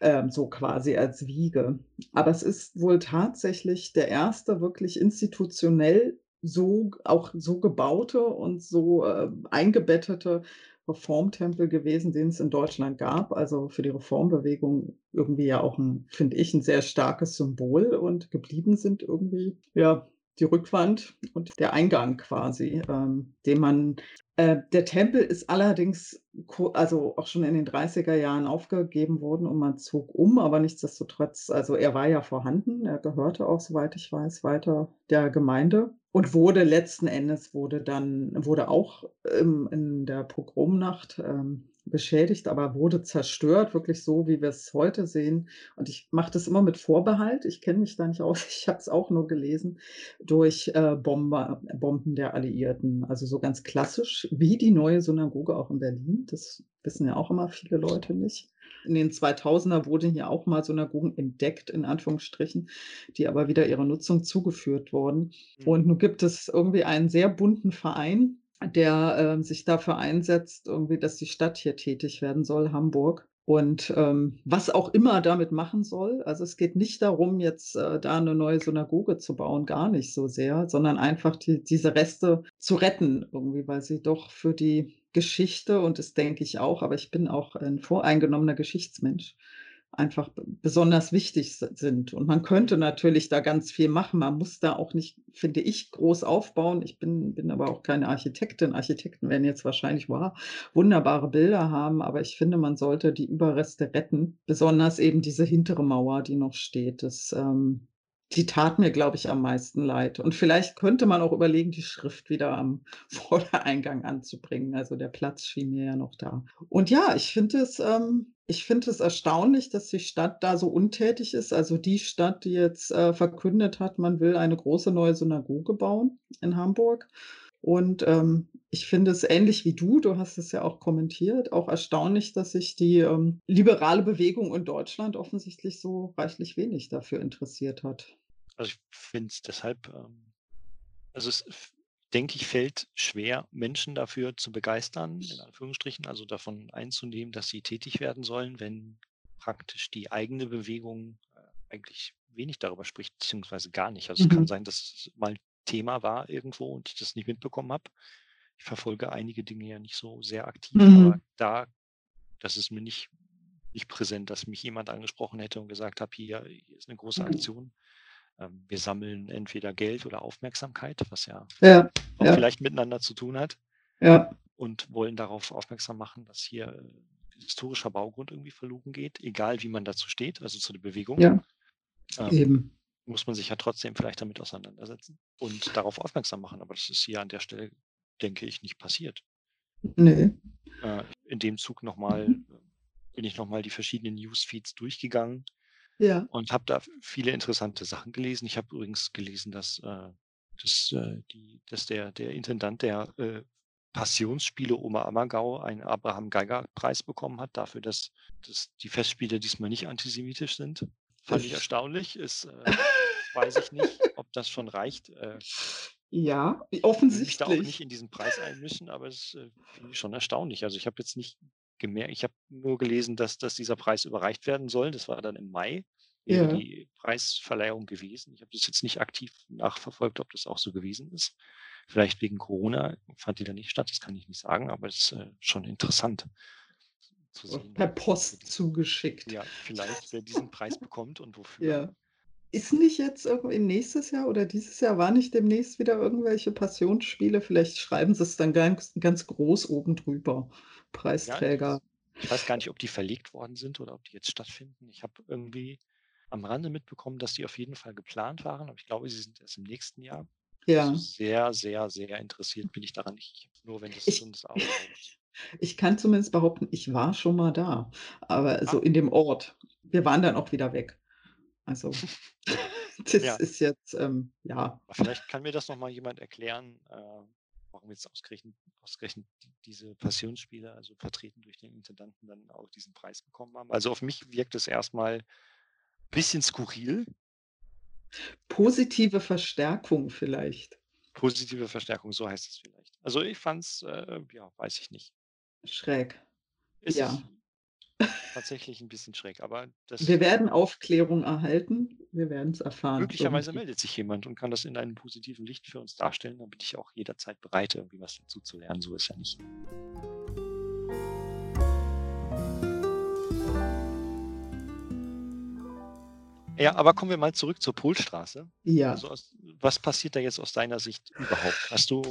ähm, so quasi als Wiege. Aber es ist wohl tatsächlich der erste wirklich institutionell so auch so gebaute und so äh, eingebettete Reformtempel gewesen, den es in Deutschland gab. Also für die Reformbewegung irgendwie ja auch ein, finde ich, ein sehr starkes Symbol und geblieben sind irgendwie, ja, die Rückwand und der Eingang quasi, ähm, den man, äh, der Tempel ist allerdings, also auch schon in den 30er Jahren aufgegeben worden und man zog um, aber nichtsdestotrotz, also er war ja vorhanden, er gehörte auch, soweit ich weiß, weiter der Gemeinde und wurde letzten Endes, wurde dann, wurde auch ähm, in der Pogromnacht ähm, beschädigt, aber wurde zerstört, wirklich so, wie wir es heute sehen. Und ich mache das immer mit Vorbehalt. Ich kenne mich da nicht aus. Ich habe es auch nur gelesen durch äh, Bomber, Bomben der Alliierten. Also so ganz klassisch, wie die neue Synagoge auch in Berlin. Das wissen ja auch immer viele Leute nicht. In den 2000er wurden hier auch mal Synagogen entdeckt, in Anführungsstrichen, die aber wieder ihrer Nutzung zugeführt wurden. Und nun gibt es irgendwie einen sehr bunten Verein, der ähm, sich dafür einsetzt, irgendwie, dass die Stadt hier tätig werden soll, Hamburg. Und ähm, was auch immer damit machen soll. Also es geht nicht darum, jetzt äh, da eine neue Synagoge zu bauen, gar nicht so sehr, sondern einfach die, diese Reste zu retten, irgendwie, weil sie doch für die Geschichte, und das denke ich auch, aber ich bin auch ein voreingenommener Geschichtsmensch, einfach besonders wichtig sind. Und man könnte natürlich da ganz viel machen. Man muss da auch nicht, finde ich, groß aufbauen. Ich bin, bin aber auch keine Architektin. Architekten werden jetzt wahrscheinlich wow, wunderbare Bilder haben, aber ich finde, man sollte die Überreste retten. Besonders eben diese hintere Mauer, die noch steht. Das, ähm, die tat mir, glaube ich, am meisten leid. Und vielleicht könnte man auch überlegen, die Schrift wieder am Vordereingang anzubringen. Also der Platz schien mir ja noch da. Und ja, ich finde es, ähm, ich es erstaunlich, dass die Stadt da so untätig ist. Also die Stadt, die jetzt äh, verkündet hat, man will eine große neue Synagoge bauen in Hamburg. Und ähm, ich finde es ähnlich wie du, du hast es ja auch kommentiert, auch erstaunlich, dass sich die ähm, liberale Bewegung in Deutschland offensichtlich so reichlich wenig dafür interessiert hat. Also ich finde es deshalb, ähm, also es denke ich, fällt schwer, Menschen dafür zu begeistern, in Anführungsstrichen, also davon einzunehmen, dass sie tätig werden sollen, wenn praktisch die eigene Bewegung äh, eigentlich wenig darüber spricht, beziehungsweise gar nicht. Also es kann Mhm. sein, dass es mal Thema war irgendwo und ich das nicht mitbekommen habe. Ich verfolge einige Dinge ja nicht so sehr aktiv, Mhm. aber da, das ist mir nicht, nicht präsent, dass mich jemand angesprochen hätte und gesagt hier, hier ist eine große Mhm. Aktion. Ähm, wir sammeln entweder Geld oder Aufmerksamkeit, was ja Ja, auch ja, vielleicht miteinander zu tun hat ja, und wollen darauf aufmerksam machen, dass hier äh, historischer Baugrund irgendwie verloren geht, egal wie man dazu steht, also zu der Bewegung. ja, Ähm, eben. muss man sich ja trotzdem vielleicht damit auseinandersetzen und darauf aufmerksam machen. Aber das ist hier an der Stelle, denke ich, nicht passiert. Nee. Äh, in dem Zug nochmal bin ich nochmal die verschiedenen Newsfeeds durchgegangen Ja. und habe da viele interessante Sachen gelesen. Ich habe übrigens gelesen, dass, äh, dass, äh, die, dass der, der Intendant der äh, Passionsspiele Oma Ammergau einen Abraham Geiger Preis bekommen hat, dafür, dass, dass die Festspiele diesmal nicht antisemitisch sind. Fand ich erstaunlich. Ist, äh, weiß ich nicht, ob das schon reicht. Äh, Ja, will mich da auch nicht offensichtlich. in diesen Preis einmischen, aber es äh, finde ich schon erstaunlich. Also ich habe jetzt nicht gemerkt, ich habe nur gelesen, dass, dass dieser Preis überreicht werden soll. Das war dann im Mai, Ja. die Preisverleihung gewesen. Ich habe das jetzt nicht aktiv nachverfolgt, ob das auch so gewesen ist. Vielleicht wegen Corona fand die da nicht statt, das kann ich nicht sagen, aber es ist äh, schon interessant zu sehen. Per Post zugeschickt. Ja, vielleicht, wer diesen Preis bekommt und wofür. Ja. Ist nicht jetzt irgendwie nächstes Jahr oder dieses Jahr, war nicht demnächst wieder irgendwelche Passionsspiele? Vielleicht schreiben sie es dann ganz, ganz groß oben drüber. Ja, Preisträger. ich, ich weiß gar nicht, ob die verlegt worden sind oder ob die jetzt stattfinden. Ich habe irgendwie am Rande mitbekommen, dass die auf jeden Fall geplant waren, aber ich glaube, sie sind erst im nächsten Jahr. Ja. Also sehr, sehr, sehr interessiert bin ich daran nicht. Nur wenn das Ich, Auge reicht. ich kann zumindest behaupten, ich war schon mal da, aber so Ah, in dem Ort. Wir waren dann auch wieder weg. Also das Ja. ist jetzt, ähm, ja. Aber vielleicht kann mir das nochmal jemand erklären, äh, warum jetzt ausgerechnet, ausgerechnet die- diese Passionsspiele, also vertreten durch den Intendanten, dann auch diesen Preis bekommen haben. Also auf mich wirkt es erstmal ein bisschen skurril. Positive Verstärkung vielleicht. Positive Verstärkung, so heißt es vielleicht. Also ich fand es, äh, ja, weiß ich nicht. Schräg. Es Ja. ist tatsächlich ein bisschen schräg, aber das Wir werden Aufklärung erhalten. Wir werden es erfahren. möglicherweise irgendwie. meldet sich jemand und kann das in einem positiven Licht für uns darstellen. Dann bin ich auch jederzeit bereit, irgendwie was dazu zu lernen. So ist ja nicht. Ja, aber kommen wir mal zurück zur Polstraße. Ja. Also aus, was passiert da jetzt aus deiner Sicht überhaupt? Hast du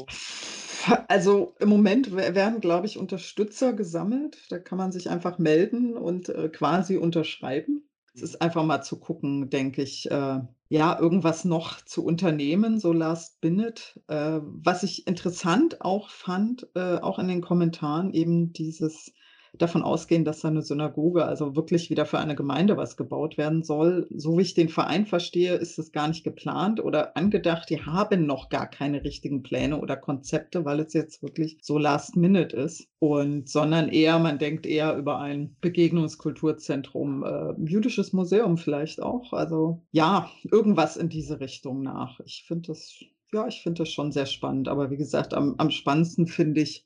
Also im Moment we- werden, glaube ich, Unterstützer gesammelt. Da kann man sich einfach melden und äh, quasi unterschreiben. Es ist einfach mal zu gucken, denke ich, äh, ja, irgendwas noch zu unternehmen, so last minute. Äh, was ich interessant auch fand, äh, auch in den Kommentaren, eben dieses davon ausgehen, dass da eine Synagoge, also wirklich wieder für eine Gemeinde was gebaut werden soll. So wie ich den Verein verstehe, ist es gar nicht geplant oder angedacht. Die haben noch gar keine richtigen Pläne oder Konzepte, weil es jetzt wirklich so last minute ist. Und sondern eher, man denkt eher über ein Begegnungskulturzentrum, äh, jüdisches Museum vielleicht auch. Also ja, irgendwas in diese Richtung nach. Ich finde das, ja, ich finde das schon sehr spannend. Aber wie gesagt, am, am spannendsten finde ich,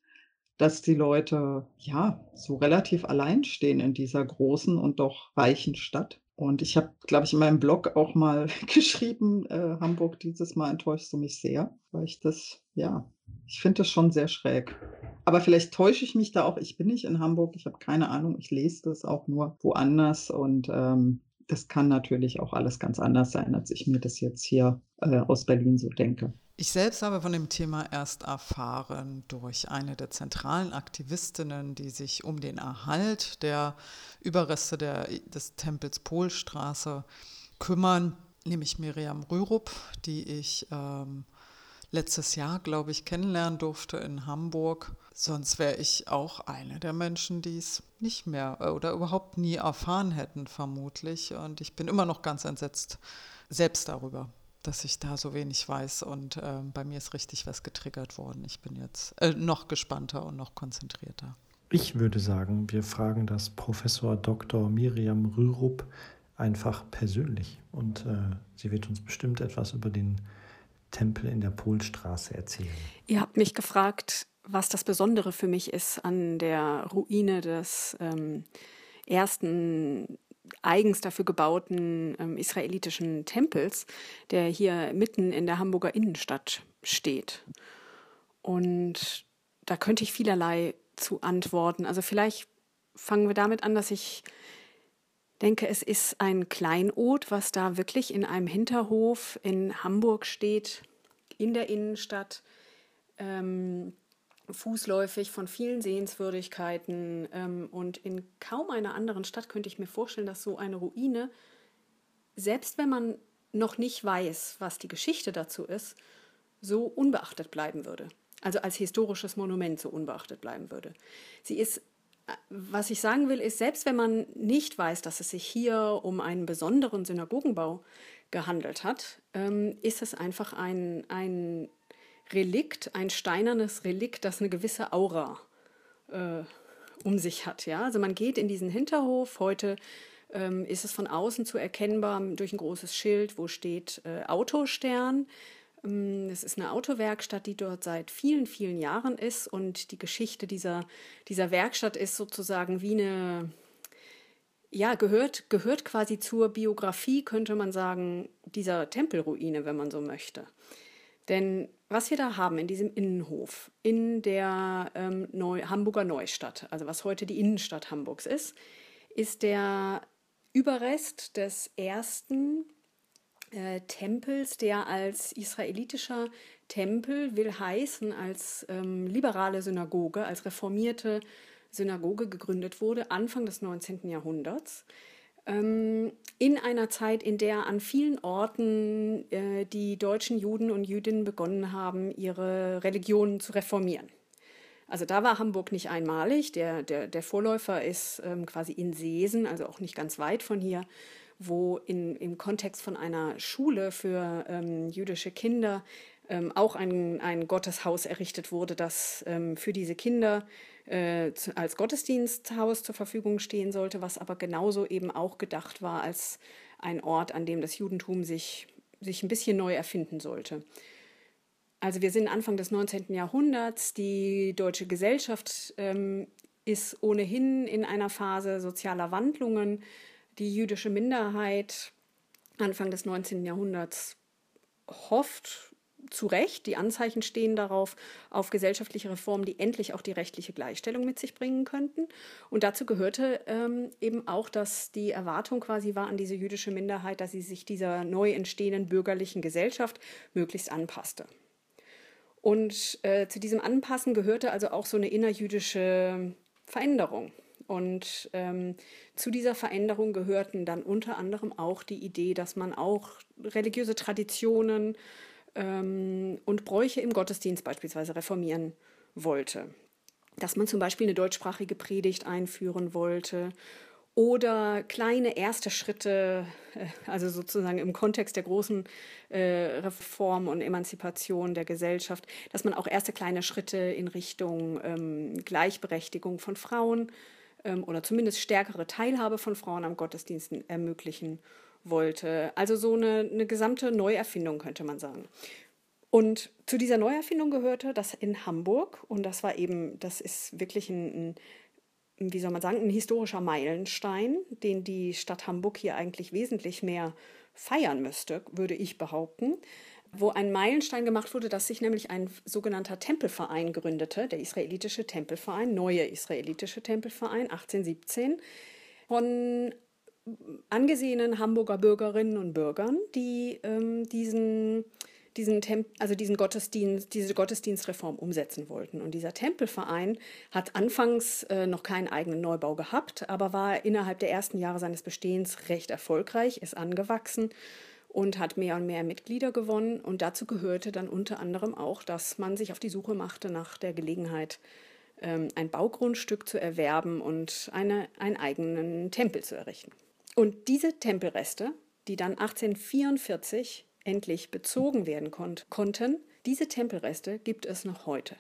dass die Leute ja so relativ allein stehen in dieser großen und doch reichen Stadt. Und ich habe, glaube ich, in meinem Blog auch mal geschrieben, äh, Hamburg, dieses Mal enttäuschst du mich sehr, weil ich das, ja, ich finde das schon sehr schräg. Aber vielleicht täusche ich mich da auch. Ich bin nicht in Hamburg, ich habe keine Ahnung, ich lese das auch nur woanders und ähm, das kann natürlich auch alles ganz anders sein, als ich mir das jetzt hier äh, aus Berlin so denke. Ich selbst habe von dem Thema erst erfahren durch eine der zentralen Aktivistinnen, die sich um den Erhalt der Überreste der, des Tempels Polstraße kümmern, nämlich Miriam Rürup, die ich ähm, letztes Jahr, glaube ich, kennenlernen durfte in Hamburg. Sonst wäre ich auch eine der Menschen, die es nicht mehr äh, oder überhaupt nie erfahren hätten, vermutlich. Und ich bin immer noch ganz entsetzt selbst darüber dass ich da so wenig weiß und äh, bei mir ist richtig was getriggert worden. Ich bin jetzt äh, noch gespannter und noch konzentrierter. Ich würde sagen, wir fragen das Professor Dr. Miriam Rürup einfach persönlich und äh, sie wird uns bestimmt etwas über den Tempel in der Polstraße erzählen. Ihr habt mich gefragt, was das Besondere für mich ist an der Ruine des ähm, ersten eigens dafür gebauten ähm, israelitischen Tempels, der hier mitten in der Hamburger Innenstadt steht. Und da könnte ich vielerlei zu antworten. Also vielleicht fangen wir damit an, dass ich denke, es ist ein Kleinod, was da wirklich in einem Hinterhof in Hamburg steht, in der Innenstadt. Ähm, fußläufig von vielen Sehenswürdigkeiten ähm, und in kaum einer anderen Stadt könnte ich mir vorstellen, dass so eine Ruine, selbst wenn man noch nicht weiß, was die Geschichte dazu ist, so unbeachtet bleiben würde. Also als historisches Monument so unbeachtet bleiben würde. Sie ist, was ich sagen will, ist, selbst wenn man nicht weiß, dass es sich hier um einen besonderen Synagogenbau gehandelt hat, ähm, ist es einfach ein, ein Relikt, ein steinernes Relikt, das eine gewisse Aura äh, um sich hat. Ja? Also man geht in diesen Hinterhof. Heute ähm, ist es von außen zu erkennbar durch ein großes Schild, wo steht äh, Autostern. Ähm, Es ist eine Autowerkstatt, die dort seit vielen, vielen Jahren ist. Und die Geschichte dieser, dieser Werkstatt ist sozusagen wie eine, ja, gehört, gehört quasi zur Biografie, könnte man sagen, dieser Tempelruine, wenn man so möchte. Denn was wir da haben in diesem Innenhof, in der ähm, Neu Hamburger Neustadt, also was heute die Innenstadt Hamburgs ist, ist der Überrest des ersten äh, Tempels, der als israelitischer Tempel will heißen, als ähm, liberale Synagoge, als reformierte Synagoge gegründet wurde, Anfang des 19. Jahrhunderts in einer Zeit, in der an vielen Orten äh, die deutschen Juden und Jüdinnen begonnen haben, ihre Religionen zu reformieren. Also da war Hamburg nicht einmalig. Der, der, der Vorläufer ist ähm, quasi in Seesen, also auch nicht ganz weit von hier, wo in, im Kontext von einer Schule für ähm, jüdische Kinder ähm, auch ein, ein Gotteshaus errichtet wurde, das ähm, für diese Kinder äh, als Gottesdiensthaus zur Verfügung stehen sollte, was aber genauso eben auch gedacht war als ein Ort, an dem das Judentum sich, sich ein bisschen neu erfinden sollte. Also wir sind Anfang des 19. Jahrhunderts, die deutsche Gesellschaft ähm, ist ohnehin in einer Phase sozialer Wandlungen. Die jüdische Minderheit Anfang des 19. Jahrhunderts hofft zu Recht, die Anzeichen stehen darauf, auf gesellschaftliche Reformen, die endlich auch die rechtliche Gleichstellung mit sich bringen könnten. Und dazu gehörte ähm, eben auch, dass die Erwartung quasi war an diese jüdische Minderheit, dass sie sich dieser neu entstehenden bürgerlichen Gesellschaft möglichst anpasste. Und äh, zu diesem Anpassen gehörte also auch so eine innerjüdische Veränderung. Und ähm, zu dieser Veränderung gehörten dann unter anderem auch die Idee, dass man auch religiöse Traditionen ähm, und Bräuche im Gottesdienst beispielsweise reformieren wollte. Dass man zum Beispiel eine deutschsprachige Predigt einführen wollte oder kleine erste Schritte, äh, also sozusagen im Kontext der großen äh, Reform und Emanzipation der Gesellschaft, dass man auch erste kleine Schritte in Richtung ähm, Gleichberechtigung von Frauen ähm, oder zumindest stärkere Teilhabe von Frauen am Gottesdiensten ermöglichen wollte. Also so eine, eine gesamte Neuerfindung könnte man sagen. Und zu dieser Neuerfindung gehörte das in Hamburg und das war eben, das ist wirklich ein, ein, wie soll man sagen, ein historischer Meilenstein, den die Stadt Hamburg hier eigentlich wesentlich mehr feiern müsste, würde ich behaupten, wo ein Meilenstein gemacht wurde, dass sich nämlich ein sogenannter Tempelverein gründete, der israelitische Tempelverein, neue israelitische Tempelverein 1817, von angesehenen Hamburger Bürgerinnen und Bürgern, die ähm, diesen, diesen, also diesen Gottesdienst, diese Gottesdienstreform umsetzen wollten. Und dieser Tempelverein hat anfangs äh, noch keinen eigenen Neubau gehabt, aber war innerhalb der ersten Jahre seines Bestehens recht erfolgreich, ist angewachsen und hat mehr und mehr Mitglieder gewonnen. Und dazu gehörte dann unter anderem auch, dass man sich auf die Suche machte nach der Gelegenheit, ähm, ein Baugrundstück zu erwerben und eine, einen eigenen Tempel zu errichten. Und diese Tempelreste, die dann 1844 endlich bezogen werden kon konnten, diese Tempelreste gibt es noch heute.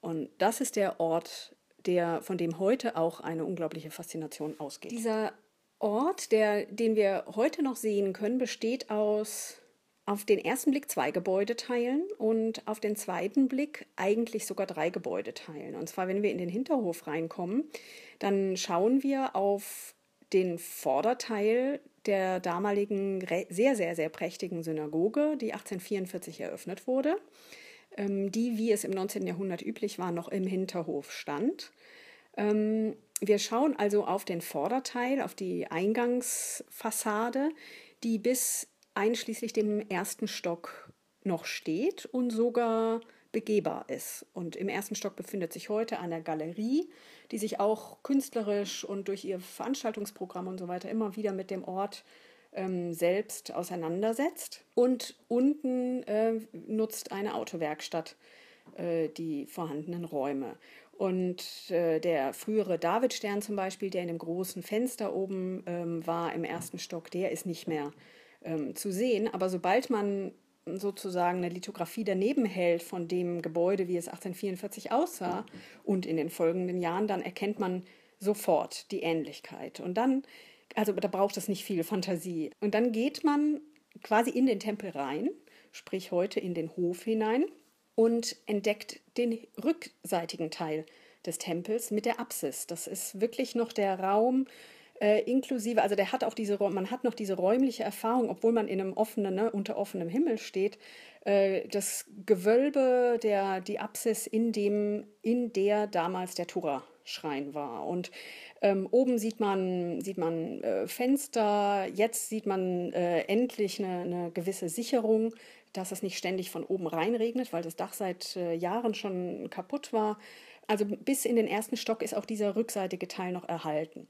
Und das ist der Ort, der, von dem heute auch eine unglaubliche Faszination ausgeht. Dieser Ort, der, den wir heute noch sehen können, besteht aus auf den ersten Blick zwei Gebäudeteilen und auf den zweiten Blick eigentlich sogar drei Gebäudeteilen. Und zwar, wenn wir in den Hinterhof reinkommen, dann schauen wir auf den Vorderteil der damaligen sehr, sehr, sehr prächtigen Synagoge, die 1844 eröffnet wurde, ähm, die, wie es im 19. Jahrhundert üblich war, noch im Hinterhof stand. Ähm, wir schauen also auf den Vorderteil, auf die Eingangsfassade, die bis einschließlich dem ersten Stock noch steht und sogar begehbar ist. Und im ersten Stock befindet sich heute eine Galerie, die sich auch künstlerisch und durch ihr Veranstaltungsprogramm und so weiter immer wieder mit dem Ort ähm, selbst auseinandersetzt. Und unten äh, nutzt eine Autowerkstatt äh, die vorhandenen Räume. Und äh, der frühere Davidstern zum Beispiel, der in dem großen Fenster oben ähm, war im ersten Stock, der ist nicht mehr ähm, zu sehen. Aber sobald man sozusagen eine Lithografie daneben hält von dem Gebäude, wie es 1844 aussah und in den folgenden Jahren, dann erkennt man sofort die Ähnlichkeit. Und dann, also da braucht es nicht viel Fantasie. Und dann geht man quasi in den Tempel rein, sprich heute in den Hof hinein und entdeckt den rückseitigen Teil des Tempels mit der Apsis. Das ist wirklich noch der Raum, äh, inklusive, also der hat auch diese, man hat noch diese räumliche Erfahrung, obwohl man in einem offenen, ne, unter offenem Himmel steht, äh, das Gewölbe, der, die Apsis in dem, in der damals der Tura-Schrein war. Und ähm, oben sieht man, sieht man äh, Fenster, jetzt sieht man äh, endlich eine, eine, gewisse Sicherung, dass es nicht ständig von oben reinregnet, weil das Dach seit äh, Jahren schon kaputt war. Also bis in den ersten Stock ist auch dieser rückseitige Teil noch erhalten.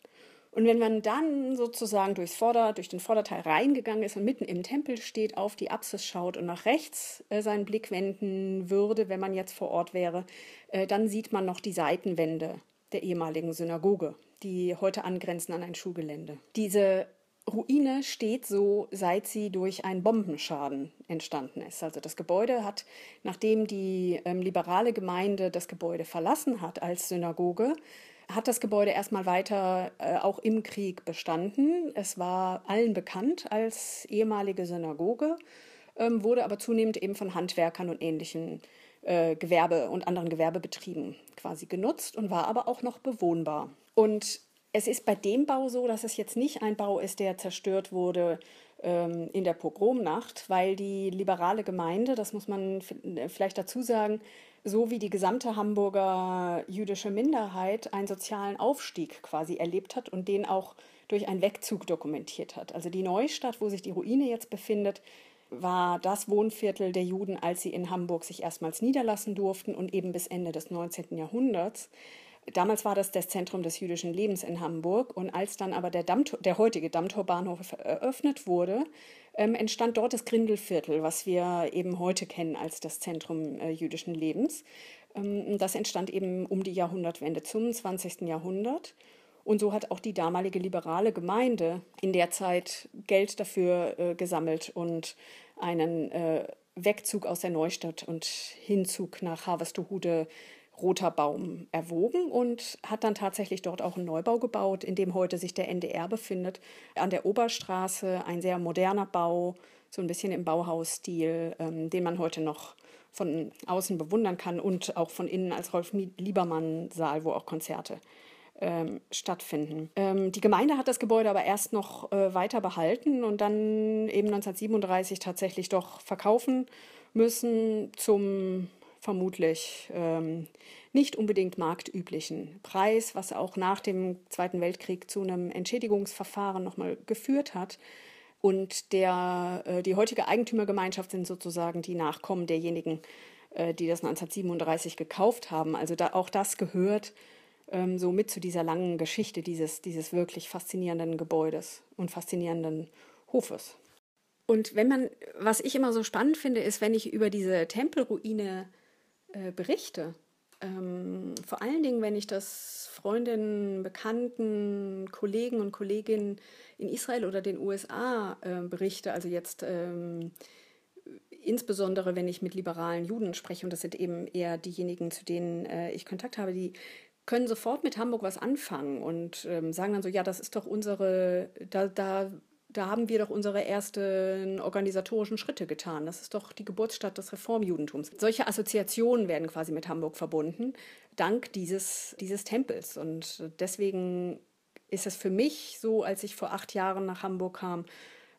Und wenn man dann sozusagen durchs Vorder-, durch den Vorderteil reingegangen ist und mitten im Tempel steht, auf die Apsis schaut und nach rechts äh, seinen Blick wenden würde, wenn man jetzt vor Ort wäre, äh, dann sieht man noch die Seitenwände der ehemaligen Synagoge, die heute angrenzen an ein Schulgelände. Diese Ruine steht so, seit sie durch einen Bombenschaden entstanden ist. Also das Gebäude hat, nachdem die ähm, liberale Gemeinde das Gebäude verlassen hat als Synagoge, hat das Gebäude erstmal weiter äh, auch im Krieg bestanden. Es war allen bekannt als ehemalige Synagoge, ähm, wurde aber zunehmend eben von Handwerkern und ähnlichen äh, Gewerbe und anderen Gewerbebetrieben quasi genutzt und war aber auch noch bewohnbar. Und es ist bei dem Bau so, dass es jetzt nicht ein Bau ist, der zerstört wurde in der Pogromnacht, weil die liberale Gemeinde, das muss man vielleicht dazu sagen, so wie die gesamte Hamburger jüdische Minderheit einen sozialen Aufstieg quasi erlebt hat und den auch durch einen Wegzug dokumentiert hat. Also die Neustadt, wo sich die Ruine jetzt befindet, war das Wohnviertel der Juden, als sie in Hamburg sich erstmals niederlassen durften und eben bis Ende des 19. Jahrhunderts. Damals war das das Zentrum des jüdischen Lebens in Hamburg und als dann aber der, Dammtor, der heutige Dammtorbahnhof eröffnet wurde, ähm, entstand dort das Grindelviertel, was wir eben heute kennen als das Zentrum äh, jüdischen Lebens. Ähm, das entstand eben um die Jahrhundertwende zum 20. Jahrhundert. Und so hat auch die damalige liberale Gemeinde in der Zeit Geld dafür äh, gesammelt und einen äh, Wegzug aus der Neustadt und Hinzug nach Harvesterhude Roter Baum erwogen und hat dann tatsächlich dort auch einen Neubau gebaut, in dem heute sich der NDR befindet. An der Oberstraße ein sehr moderner Bau, so ein bisschen im Bauhausstil, ähm, den man heute noch von außen bewundern kann und auch von innen als Rolf Liebermann-Saal, wo auch Konzerte ähm, stattfinden. Ähm, die Gemeinde hat das Gebäude aber erst noch äh, weiter behalten und dann eben 1937 tatsächlich doch verkaufen müssen zum vermutlich ähm, nicht unbedingt marktüblichen Preis, was auch nach dem Zweiten Weltkrieg zu einem Entschädigungsverfahren nochmal geführt hat. Und der, äh, die heutige Eigentümergemeinschaft sind sozusagen die Nachkommen derjenigen, äh, die das 1937 gekauft haben. Also da, auch das gehört ähm, so mit zu dieser langen Geschichte dieses, dieses wirklich faszinierenden Gebäudes und faszinierenden Hofes. Und wenn man, was ich immer so spannend finde, ist, wenn ich über diese Tempelruine äh, berichte. Ähm, vor allen Dingen, wenn ich das Freundinnen, Bekannten, Kollegen und Kolleginnen in Israel oder den USA äh, berichte, also jetzt ähm, insbesondere wenn ich mit liberalen Juden spreche, und das sind eben eher diejenigen, zu denen äh, ich Kontakt habe, die können sofort mit Hamburg was anfangen und ähm, sagen dann so, ja, das ist doch unsere, da, da da haben wir doch unsere ersten organisatorischen Schritte getan. Das ist doch die Geburtsstadt des Reformjudentums. Solche Assoziationen werden quasi mit Hamburg verbunden, dank dieses, dieses Tempels. Und deswegen ist es für mich so, als ich vor acht Jahren nach Hamburg kam,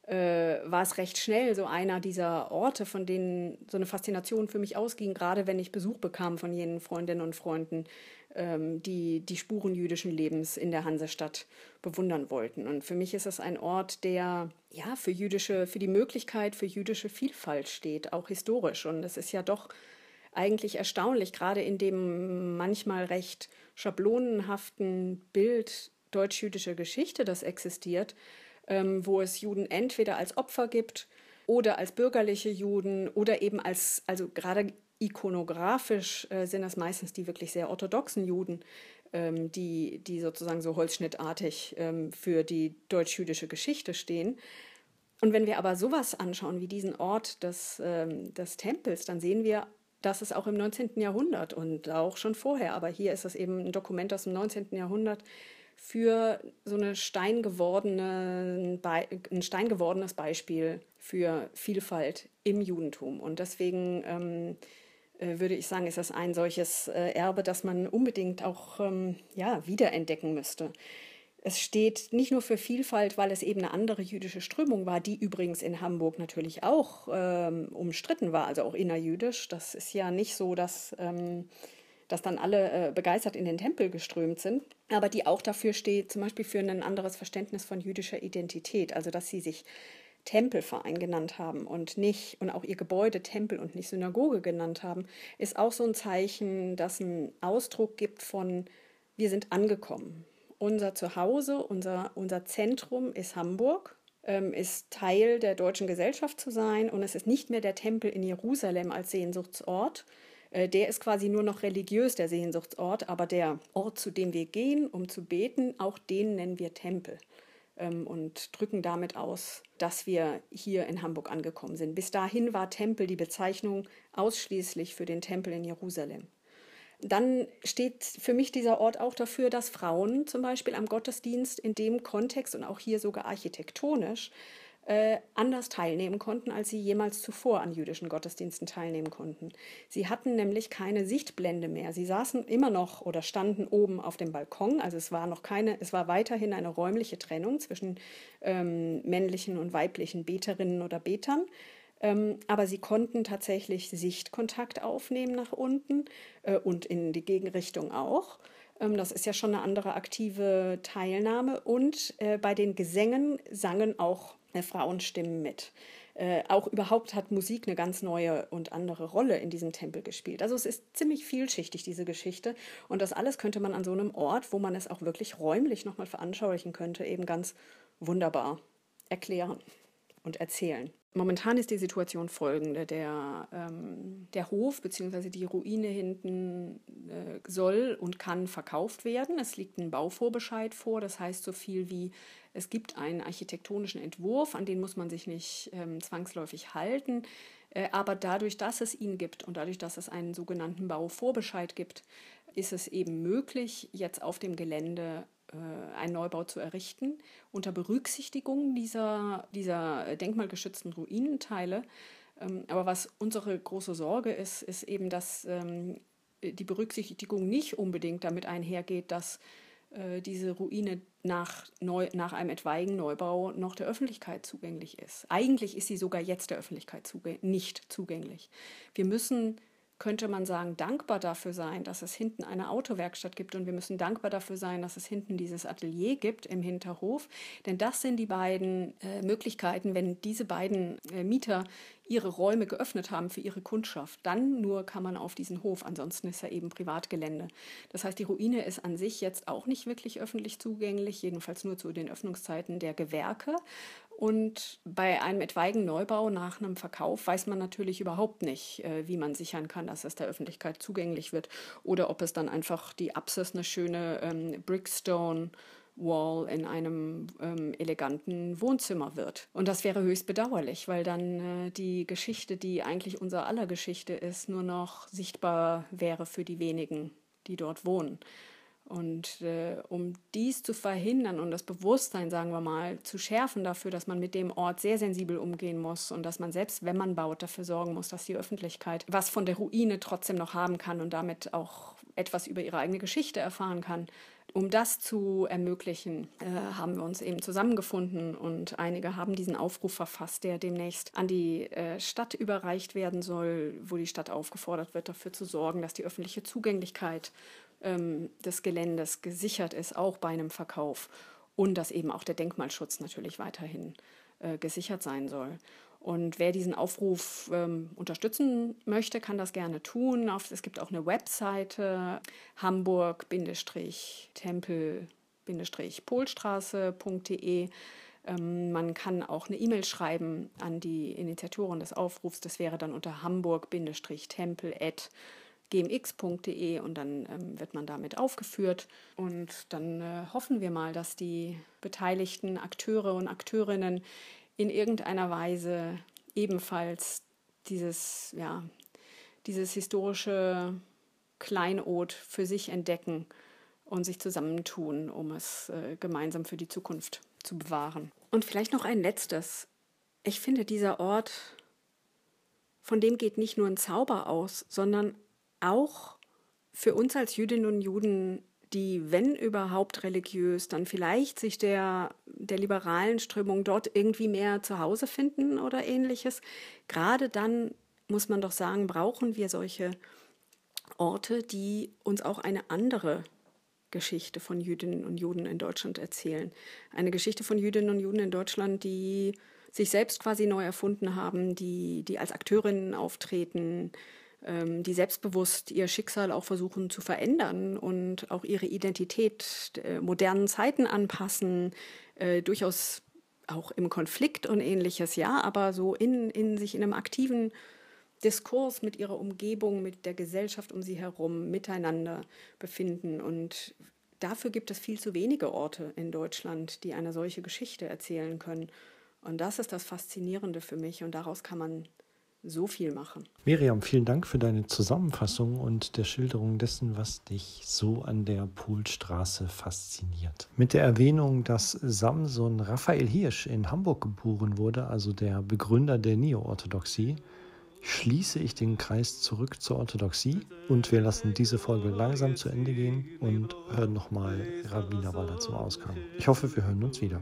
äh, war es recht schnell so einer dieser Orte, von denen so eine Faszination für mich ausging, gerade wenn ich Besuch bekam von jenen Freundinnen und Freunden, die die Spuren jüdischen Lebens in der Hansestadt bewundern wollten. Und für mich ist es ein Ort, der ja für jüdische, für die Möglichkeit für jüdische Vielfalt steht, auch historisch. Und es ist ja doch eigentlich erstaunlich, gerade in dem manchmal recht schablonenhaften Bild deutsch-jüdischer Geschichte, das existiert, ähm, wo es Juden entweder als Opfer gibt oder als bürgerliche Juden oder eben als, also gerade ikonografisch äh, sind das meistens die wirklich sehr orthodoxen Juden, ähm, die, die sozusagen so holzschnittartig ähm, für die deutsch-jüdische Geschichte stehen. Und wenn wir aber sowas anschauen wie diesen Ort des, ähm, des Tempels, dann sehen wir, dass es auch im 19. Jahrhundert und auch schon vorher, aber hier ist es eben ein Dokument aus dem 19. Jahrhundert, für so eine steingewordene, ein steingewordenes Beispiel für Vielfalt im Judentum. Und deswegen ähm, äh, würde ich sagen, ist das ein solches äh, Erbe, das man unbedingt auch ähm, ja, wiederentdecken müsste. Es steht nicht nur für Vielfalt, weil es eben eine andere jüdische Strömung war, die übrigens in Hamburg natürlich auch ähm, umstritten war, also auch innerjüdisch. Das ist ja nicht so, dass, ähm, dass dann alle äh, begeistert in den Tempel geströmt sind, aber die auch dafür steht, zum Beispiel für ein anderes Verständnis von jüdischer Identität, also dass sie sich Tempelverein genannt haben und nicht und auch ihr Gebäude Tempel und nicht Synagoge genannt haben, ist auch so ein Zeichen, das einen Ausdruck gibt von wir sind angekommen. Unser Zuhause, unser, unser Zentrum ist Hamburg, ähm, ist Teil der deutschen Gesellschaft zu sein und es ist nicht mehr der Tempel in Jerusalem als Sehnsuchtsort. Äh, der ist quasi nur noch religiös, der Sehnsuchtsort, aber der Ort, zu dem wir gehen, um zu beten, auch den nennen wir Tempel. Ähm, und drücken damit aus, dass wir hier in Hamburg angekommen sind. Bis dahin war Tempel die Bezeichnung ausschließlich für den Tempel in Jerusalem. Dann steht für mich dieser Ort auch dafür, dass Frauen zum Beispiel am Gottesdienst in dem Kontext und auch hier sogar architektonisch äh, anders teilnehmen konnten, als sie jemals zuvor an jüdischen Gottesdiensten teilnehmen konnten. Sie hatten nämlich keine Sichtblende mehr. Sie saßen immer noch oder standen oben auf dem Balkon. Also es war noch keine, es war weiterhin eine räumliche Trennung zwischen ähm, männlichen und weiblichen Beterinnen oder Betern. Ähm, aber sie konnten tatsächlich Sichtkontakt aufnehmen nach unten äh, und in die Gegenrichtung auch. Ähm, das ist ja schon eine andere aktive Teilnahme. Und äh, bei den Gesängen sangen auch äh, Frauenstimmen mit. Äh, auch überhaupt hat Musik eine ganz neue und andere Rolle in diesem Tempel gespielt. Also es ist ziemlich vielschichtig, diese Geschichte. Und das alles könnte man an so einem Ort, wo man es auch wirklich räumlich nochmal veranschaulichen könnte, eben ganz wunderbar erklären und erzählen. Momentan ist die Situation folgende. Der, ähm, der Hof bzw. die Ruine hinten äh, soll und kann verkauft werden. Es liegt ein Bauvorbescheid vor, das heißt so viel wie, es gibt einen architektonischen Entwurf, an den muss man sich nicht ähm, zwangsläufig halten. Äh, aber dadurch, dass es ihn gibt und dadurch, dass es einen sogenannten Bauvorbescheid gibt, ist es eben möglich, jetzt auf dem Gelände äh, einen Neubau zu errichten, unter Berücksichtigung dieser, dieser denkmalgeschützten Ruinenteile. Ähm, aber was unsere große Sorge ist, ist eben, dass ähm, die Berücksichtigung nicht unbedingt damit einhergeht, dass äh, diese Ruine nach, neu, nach einem etwaigen Neubau noch der Öffentlichkeit zugänglich ist. Eigentlich ist sie sogar jetzt der Öffentlichkeit zugäng nicht zugänglich. Wir müssen könnte man sagen, dankbar dafür sein, dass es hinten eine Autowerkstatt gibt und wir müssen dankbar dafür sein, dass es hinten dieses Atelier gibt im Hinterhof. Denn das sind die beiden äh, Möglichkeiten, wenn diese beiden äh, Mieter ihre Räume geöffnet haben für ihre Kundschaft, dann nur kann man auf diesen Hof. Ansonsten ist er eben Privatgelände. Das heißt, die Ruine ist an sich jetzt auch nicht wirklich öffentlich zugänglich, jedenfalls nur zu den Öffnungszeiten der Gewerke. Und bei einem etwaigen Neubau nach einem Verkauf weiß man natürlich überhaupt nicht, äh, wie man sichern kann, dass es der Öffentlichkeit zugänglich wird oder ob es dann einfach die Apsis eine schöne ähm, Brickstone Wall in einem ähm, eleganten Wohnzimmer wird. Und das wäre höchst bedauerlich, weil dann äh, die Geschichte, die eigentlich unser aller Geschichte ist, nur noch sichtbar wäre für die wenigen, die dort wohnen. Und äh, um dies zu verhindern und das Bewusstsein, sagen wir mal, zu schärfen dafür, dass man mit dem Ort sehr sensibel umgehen muss und dass man selbst, wenn man baut, dafür sorgen muss, dass die Öffentlichkeit was von der Ruine trotzdem noch haben kann und damit auch etwas über ihre eigene Geschichte erfahren kann. Um das zu ermöglichen, äh, haben wir uns eben zusammengefunden und einige haben diesen Aufruf verfasst, der demnächst an die äh, Stadt überreicht werden soll, wo die Stadt aufgefordert wird, dafür zu sorgen, dass die öffentliche Zugänglichkeit ähm, des Geländes gesichert ist, auch bei einem Verkauf. Und dass eben auch der Denkmalschutz natürlich weiterhin äh, gesichert sein soll. Und wer diesen Aufruf ähm, unterstützen möchte, kann das gerne tun. Es gibt auch eine Webseite hamburg-tempel-polstraße.de. Ähm, man kann auch eine E-Mail schreiben an die Initiatoren des Aufrufs. Das wäre dann unter hamburg-tempel@ gmx.de und dann ähm, wird man damit aufgeführt. Und dann äh, hoffen wir mal, dass die beteiligten Akteure und Akteurinnen in irgendeiner Weise ebenfalls dieses, ja, dieses historische Kleinod für sich entdecken und sich zusammentun, um es äh, gemeinsam für die Zukunft zu bewahren. Und vielleicht noch ein letztes. Ich finde, dieser Ort, von dem geht nicht nur ein Zauber aus, sondern auch für uns als Jüdinnen und Juden, die, wenn überhaupt religiös, dann vielleicht sich der, der liberalen Strömung dort irgendwie mehr zu Hause finden oder ähnliches, gerade dann muss man doch sagen, brauchen wir solche Orte, die uns auch eine andere Geschichte von Jüdinnen und Juden in Deutschland erzählen. Eine Geschichte von Jüdinnen und Juden in Deutschland, die sich selbst quasi neu erfunden haben, die, die als Akteurinnen auftreten, ähm, die selbstbewusst ihr Schicksal auch versuchen zu verändern und auch ihre Identität äh, modernen Zeiten anpassen, äh, durchaus auch im Konflikt und ähnliches, ja, aber so in, in sich in einem aktiven Diskurs mit ihrer Umgebung, mit der Gesellschaft um sie herum miteinander befinden. Und dafür gibt es viel zu wenige Orte in Deutschland, die eine solche Geschichte erzählen können. Und das ist das Faszinierende für mich und daraus kann man so viel machen. Miriam, vielen Dank für deine Zusammenfassung und der Schilderung dessen, was dich so an der Polstraße fasziniert. Mit der Erwähnung, dass Samson Raphael Hirsch in Hamburg geboren wurde, also der Begründer der Neo-Orthodoxie, schließe ich den Kreis zurück zur Orthodoxie und wir lassen diese Folge langsam zu Ende gehen und hören nochmal Rabbiner zum Ausgang. Ich hoffe, wir hören uns wieder.